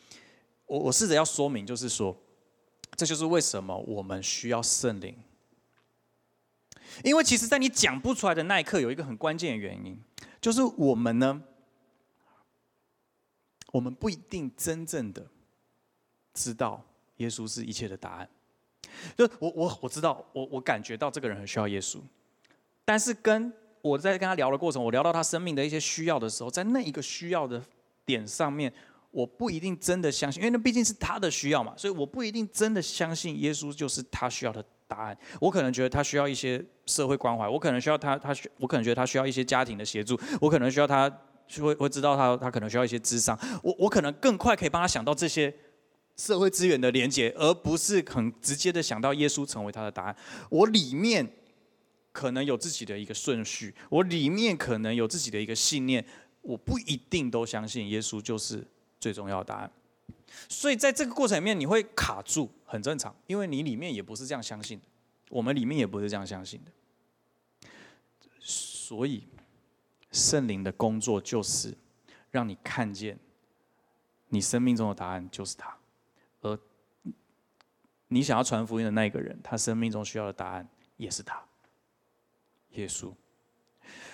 我我试着要说明，就是说，这就是为什么我们需要圣灵。因为其实，在你讲不出来的那一刻，有一个很关键的原因，就是我们呢，我们不一定真正的知道耶稣是一切的答案。就我我我知道，我我感觉到这个人很需要耶稣，但是跟我在跟他聊的过程，我聊到他生命的一些需要的时候，在那一个需要的点上面，我不一定真的相信，因为那毕竟是他的需要嘛，所以我不一定真的相信耶稣就是他需要的。答案，我可能觉得他需要一些社会关怀，我可能需要他，他需，我可能觉得他需要一些家庭的协助，我可能需要他，会会知道他，他可能需要一些智商，我我可能更快可以帮他想到这些社会资源的连接，而不是很直接的想到耶稣成为他的答案。我里面可能有自己的一个顺序，我里面可能有自己的一个信念，我不一定都相信耶稣就是最重要的答案。所以在这个过程里面，你会卡住，很正常，因为你里面也不是这样相信的，我们里面也不是这样相信的。所以，圣灵的工作就是让你看见，你生命中的答案就是他，而你想要传福音的那一个人，他生命中需要的答案也是他，耶稣。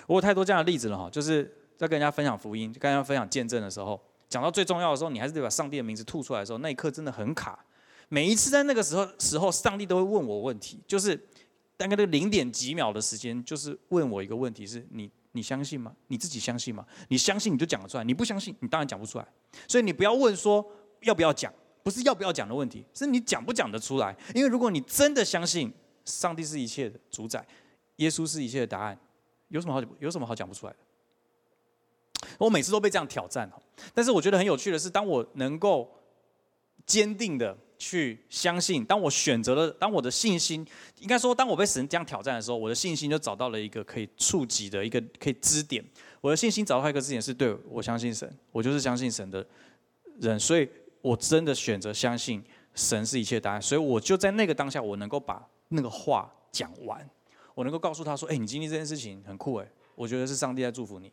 我有太多这样的例子了哈，就是在跟人家分享福音、跟人家分享见证的时候。讲到最重要的时候，你还是得把上帝的名字吐出来的时候，那一刻真的很卡。每一次在那个时候时候，上帝都会问我问题，就是大概那零点几秒的时间，就是问我一个问题：是你你相信吗？你自己相信吗？你相信你就讲得出来，你不相信你当然讲不出来。所以你不要问说要不要讲，不是要不要讲的问题，是你讲不讲得出来。因为如果你真的相信上帝是一切的主宰，耶稣是一切的答案，有什么好有什么好讲不出来的？我每次都被这样挑战但是我觉得很有趣的是，当我能够坚定的去相信，当我选择了，当我的信心，应该说，当我被神这样挑战的时候，我的信心就找到了一个可以触及的一个可以支点。我的信心找到一个支点是对我相信神，我就是相信神的人，所以我真的选择相信神是一切答案。所以我就在那个当下，我能够把那个话讲完，我能够告诉他说：“哎，你经历这件事情很酷哎，我觉得是上帝在祝福你。”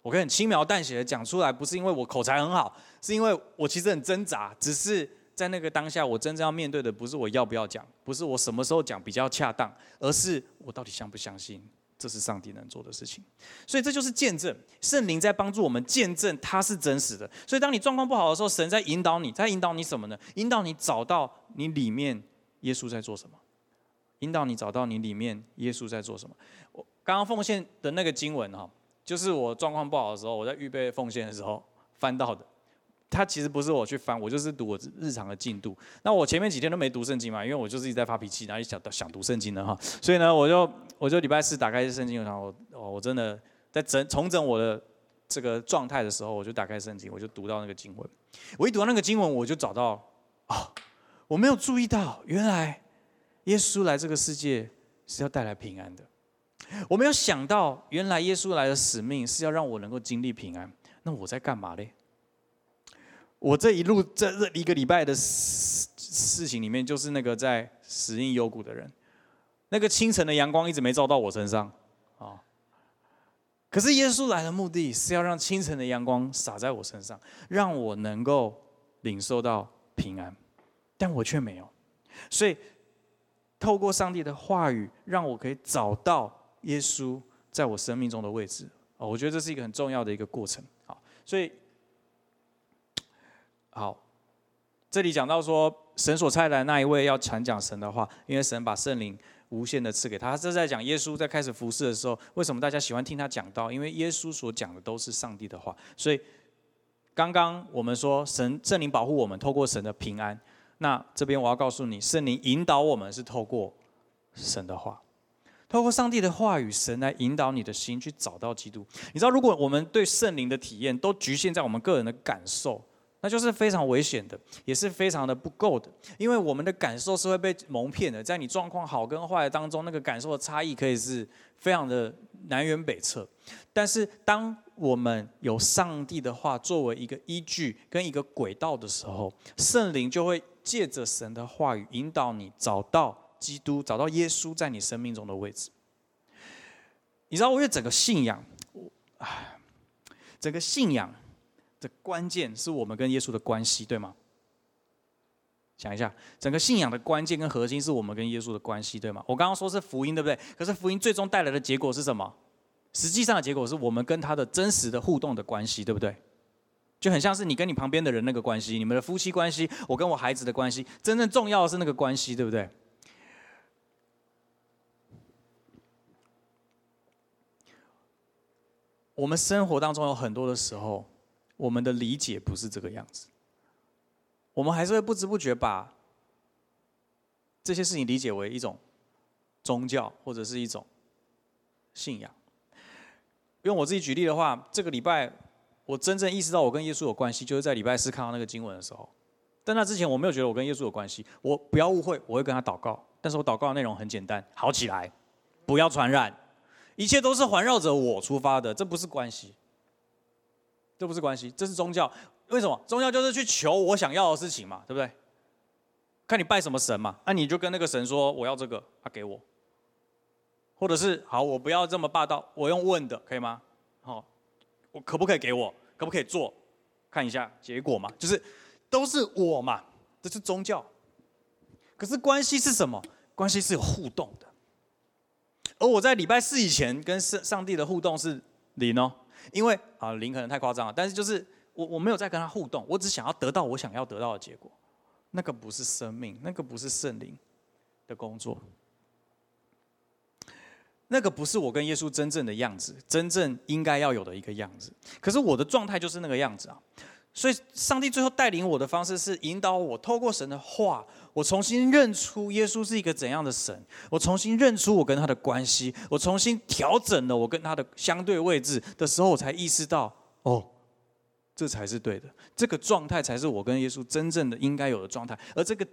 我可以很轻描淡写的讲出来，不是因为我口才很好，是因为我其实很挣扎。只是在那个当下，我真正要面对的不是我要不要讲，不是我什么时候讲比较恰当，而是我到底相不相信这是上帝能做的事情。所以这就是见证，圣灵在帮助我们见证他是真实的。所以当你状况不好的时候，神在引导你，在引导你什么呢？引导你找到你里面耶稣在做什么，引导你找到你里面耶稣在做什么。我刚刚奉献的那个经文哈。就是我状况不好的时候，我在预备奉献的时候翻到的。他其实不是我去翻，我就是读我日常的进度。那我前面几天都没读圣经嘛，因为我就是一直在发脾气，哪里想到想读圣经了哈。所以呢，我就我就礼拜四打开圣经，然后我我真的在整重整我的这个状态的时候，我就打开圣经，我就读到那个经文。我一读到那个经文，我就找到啊，我没有注意到，原来耶稣来这个世界是要带来平安的。我没有想到，原来耶稣来的使命是要让我能够经历平安。那我在干嘛嘞？我这一路这这一个礼拜的事事情里面，就是那个在死荫幽谷的人，那个清晨的阳光一直没照到我身上啊。可是耶稣来的目的是要让清晨的阳光洒在我身上，让我能够领受到平安，但我却没有。所以透过上帝的话语，让我可以找到。耶稣在我生命中的位置哦，我觉得这是一个很重要的一个过程。好，所以好，这里讲到说，神所差来那一位要传讲神的话，因为神把圣灵无限的赐给他。这在讲耶稣在开始服侍的时候，为什么大家喜欢听他讲道？因为耶稣所讲的都是上帝的话。所以刚刚我们说神圣灵保护我们，透过神的平安。那这边我要告诉你，圣灵引导我们是透过神的话。透过上帝的话语，神来引导你的心去找到基督。你知道，如果我们对圣灵的体验都局限在我们个人的感受，那就是非常危险的，也是非常的不够的。因为我们的感受是会被蒙骗的，在你状况好跟坏当中，那个感受的差异可以是非常的南辕北辙。但是当我们有上帝的话作为一个依据跟一个轨道的时候，圣灵就会借着神的话语引导你找到基督，找到耶稣在你生命中的位置。你知道，因为整个信仰，整个信仰的关键是我们跟耶稣的关系，对吗？想一下，整个信仰的关键跟核心是我们跟耶稣的关系，对吗？我刚刚说是福音，对不对？可是福音最终带来的结果是什么？实际上的结果是我们跟他的真实的互动的关系，对不对？就很像是你跟你旁边的人那个关系，你们的夫妻关系，我跟我孩子的关系，真正重要的是那个关系，对不对？我们生活当中有很多的时候，我们的理解不是这个样子。我们还是会不知不觉把这些事情理解为一种宗教或者是一种信仰。用我自己举例的话，这个礼拜我真正意识到我跟耶稣有关系，就是在礼拜四看到那个经文的时候。但那之前我没有觉得我跟耶稣有关系。我不要误会，我会跟他祷告，但是我祷告的内容很简单：好起来，不要传染，一切都是环绕着我出发的，这不是关系，这不是关系，这是宗教。为什么宗教就是去求我想要的事情嘛，对不对？看你拜什么神嘛，那你就跟那个神说我要这个，他给我。或者是好，我不要这么霸道，我用问的可以吗？好，我可不可以给我？可不可以做？看一下结果嘛，就是都是我嘛，这是宗教。可是关系是什么？关系是有互动的。而我在礼拜四以前跟上上帝的互动是零哦，因为啊零可能太夸张了，但是就是。我我没有在跟他互动，我只想要得到我想要得到的结果，那个不是生命，那个不是圣灵的工作，那个不是我跟耶稣真正的样子，真正应该要有的一个样子。可是我的状态就是那个样子啊，所以上帝最后带领我的方式是引导我，透过神的话，我重新认出耶稣是一个怎样的神，我重新认出我跟他的关系，我重新调整了我跟他的相对位置的时候，我才意识到哦。这才是对的，这个状态才是我跟耶稣真正的应该有的状态，而这个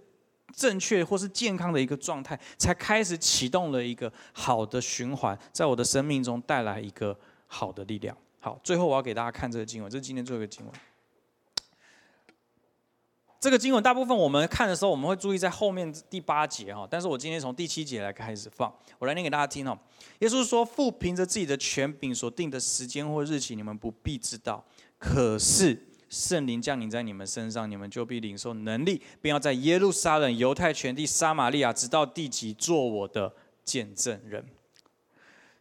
正确或是健康的一个状态，才开始启动了一个好的循环，在我的生命中带来一个好的力量。好，最后我要给大家看这个经文，这是今天最后一个经文。这个经文大部分我们看的时候，我们会注意在后面第八节哈，但是我今天从第七节来开始放，我来念给大家听哦。耶稣说：“父凭着自己的权柄所定的时间或日期，你们不必知道。”可是圣灵降临在你们身上，你们就必领受能力，并要在耶路撒冷、犹太全地、撒玛利亚，直到地极，做我的见证人。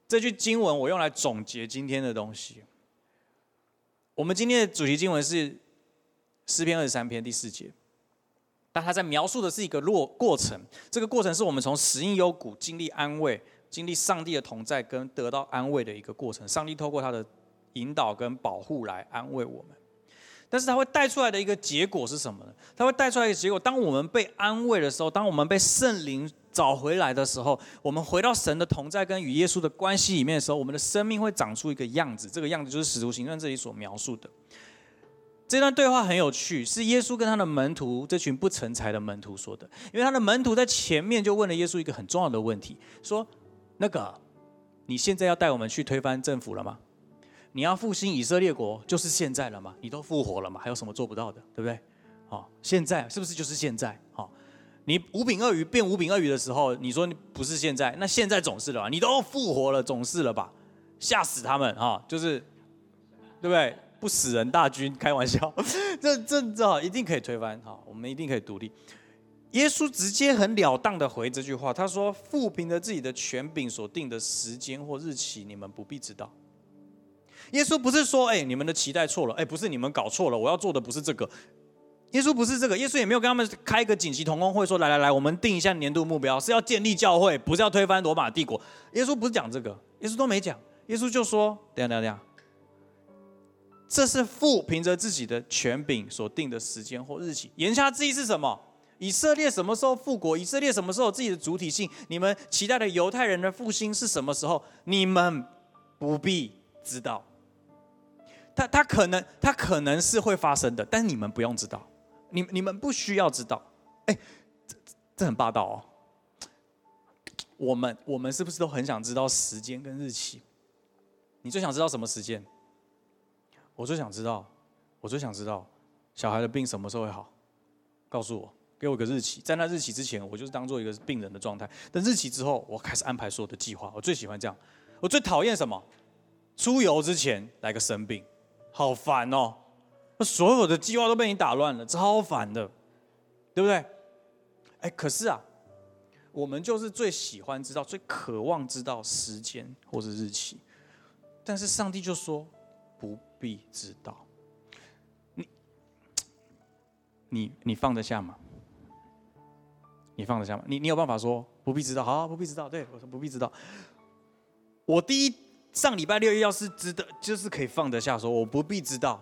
这句经文我用来总结今天的东西。我们今天的主题经文是诗篇二十三篇第四节，但他在描述的是一个落过程。这个过程是我们从死荫幽谷经历安慰，经历上帝的同在跟得到安慰的一个过程。上帝透过他的。引导跟保护来安慰我们，但是它会带出来的一个结果是什么呢？它会带出来一个结果，当我们被安慰的时候，当我们被圣灵找回来的时候，我们回到神的同在跟与耶稣的关系里面的时候，我们的生命会长出一个样子。这个样子就是使徒行传这里所描述的。这段对话很有趣，是耶稣跟他的门徒这群不成才的门徒说的。因为他的门徒在前面就问了耶稣一个很重要的问题，说：“那个，你现在要带我们去推翻政府了吗？”你要复兴以色列国，就是现在了嘛？你都复活了嘛？还有什么做不到的，对不对？好，现在是不是就是现在？好，你五饼二鱼变五饼二鱼的时候，你说你不是现在，那现在总是了吧？你都复活了，总是了吧？吓死他们啊！就是，对不对？不死人大军，开玩笑，(laughs) 这这这一定可以推翻。好，我们一定可以独立。耶稣直接很了当的回这句话，他说：“父凭着自己的权柄所定的时间或日期，你们不必知道。”耶稣不是说，哎，你们的期待错了，哎，不是你们搞错了，我要做的不是这个。耶稣不是这个，耶稣也没有跟他们开一个紧急同工会，说来来来，我们定一下年度目标，是要建立教会，不是要推翻罗马帝国。耶稣不是讲这个，耶稣都没讲，耶稣就说，等下等下等下，这是父凭着自己的权柄所定的时间或日期。言下之意是什么？以色列什么时候复国？以色列什么时候自己的主体性？你们期待的犹太人的复兴是什么时候？你们不必知道。他他可能他可能是会发生的，但是你们不用知道，你你们不需要知道。哎，这这很霸道哦。我们我们是不是都很想知道时间跟日期？你最想知道什么时间？我最想知道，我最想知道小孩的病什么时候会好？告诉我，给我个日期，在那日期之前，我就是当做一个病人的状态。等日期之后，我开始安排所有的计划。我最喜欢这样，我最讨厌什么？出游之前来个生病，好烦哦！那所有的计划都被你打乱了，超烦的，对不对？哎，可是啊。我们就是最喜欢知道、最渴望知道时间或是日期，但是上帝就说不必知道。你、你、你放得下吗？你放得下吗？你、你有办法说不必知道？好，不必知道。对我说不必知道。我第一上礼拜六要是知道，就是可以放得下，说我不必知道。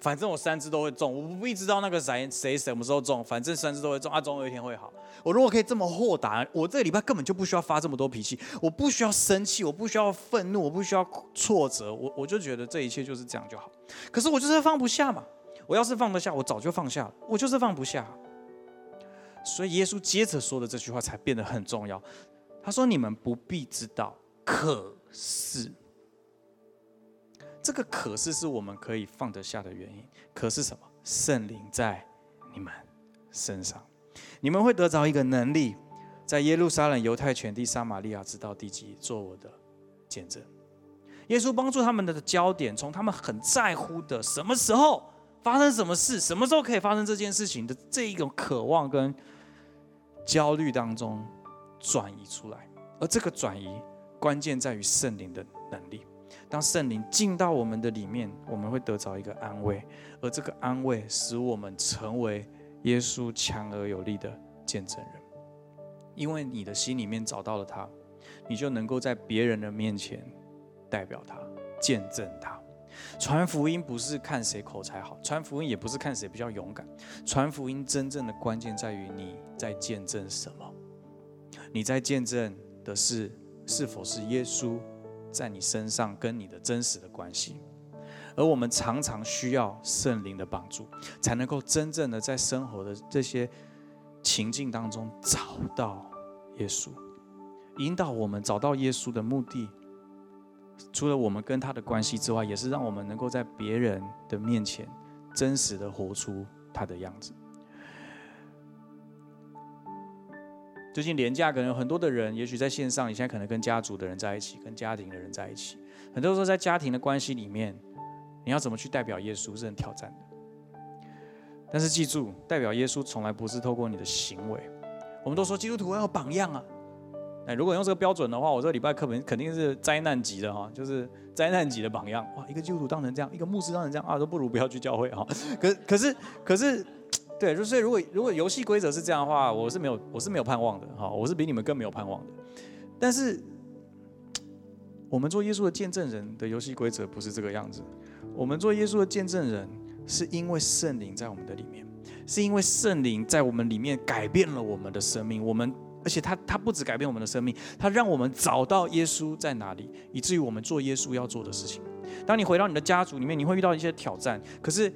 反正我三只都会中，我不必知道那个谁谁什么时候中，反正三只都会中，啊，总有一天会好。我如果可以这么豁达，我这个礼拜根本就不需要发这么多脾气，我不需要生气，我不需要愤怒，我不需要挫折，我我就觉得这一切就是这样就好。可是我就是放不下嘛，我要是放得下，我早就放下了，我就是放不下。所以耶稣接着说的这句话才变得很重要。他说：“你们不必知道，可是。”这个可是是我们可以放得下的原因。可是什么？圣灵在你们身上，你们会得着一个能力，在耶路撒冷、犹太全地、撒玛利亚直到地极做我的见证。耶稣帮助他们的焦点，从他们很在乎的什么时候发生什么事，什么时候可以发生这件事情的这一种渴望跟焦虑当中转移出来。而这个转移关键在于圣灵的能力。当圣灵进到我们的里面，我们会得着一个安慰，而这个安慰使我们成为耶稣强而有力的见证人。因为你的心里面找到了他，你就能够在别人的面前代表他，见证他。传福音不是看谁口才好，传福音也不是看谁比较勇敢。传福音真正的关键在于你在见证什么，你在见证的是是否是耶稣。在你身上跟你的真实的关系，而我们常常需要圣灵的帮助，才能够真正的在生活的这些情境当中找到耶稣，引导我们找到耶稣的目的，除了我们跟他的关系之外，也是让我们能够在别人的面前真实的活出他的样子。最近廉价可能有很多的人，也许在线上，你现在可能跟家族的人在一起，跟家庭的人在一起。很多时候在家庭的关系里面，你要怎么去代表耶稣是很挑战的。但是记住，代表耶稣从来不是透过你的行为。我们都说基督徒要有榜样啊，哎，如果用这个标准的话，我这个礼拜课本肯定是灾难级的哈，就是灾难级的榜样。哇，一个基督徒当成这样，一个牧师当成这样啊，都不如不要去教会哈。可可是可是。对，就所以如果如果游戏规则是这样的话，我是没有我是没有盼望的哈，我是比你们更没有盼望的。但是我们做耶稣的见证人的游戏规则不是这个样子，我们做耶稣的见证人是因为圣灵在我们的里面，是因为圣灵在我们里面改变了我们的生命，我们而且他他不止改变我们的生命，他让我们找到耶稣在哪里，以至于我们做耶稣要做的事情。当你回到你的家族里面，你会遇到一些挑战，可是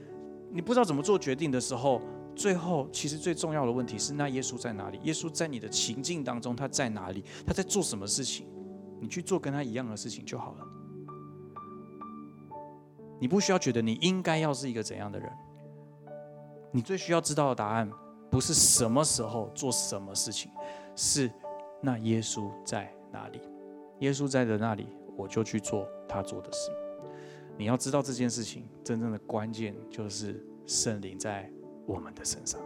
你不知道怎么做决定的时候。最后，其实最重要的问题是：那耶稣在哪里？耶稣在你的情境当中，他在哪里？他在做什么事情？你去做跟他一样的事情就好了。你不需要觉得你应该要是一个怎样的人。你最需要知道的答案，不是什么时候做什么事情，是那耶稣在哪里？耶稣在的那里，我就去做他做的事。你要知道这件事情真正的关键，就是圣灵在。我们的身上，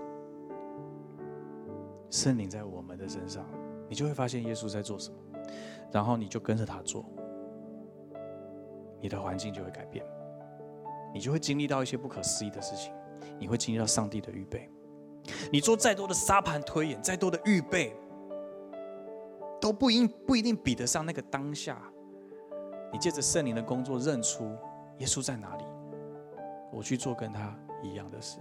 圣灵在我们的身上，你就会发现耶稣在做什么，然后你就跟着他做，你的环境就会改变，你就会经历到一些不可思议的事情，你会经历到上帝的预备。你做再多的沙盘推演，再多的预备，都不应不一定比得上那个当下，你借着圣灵的工作认出耶稣在哪里，我去做跟他一样的事。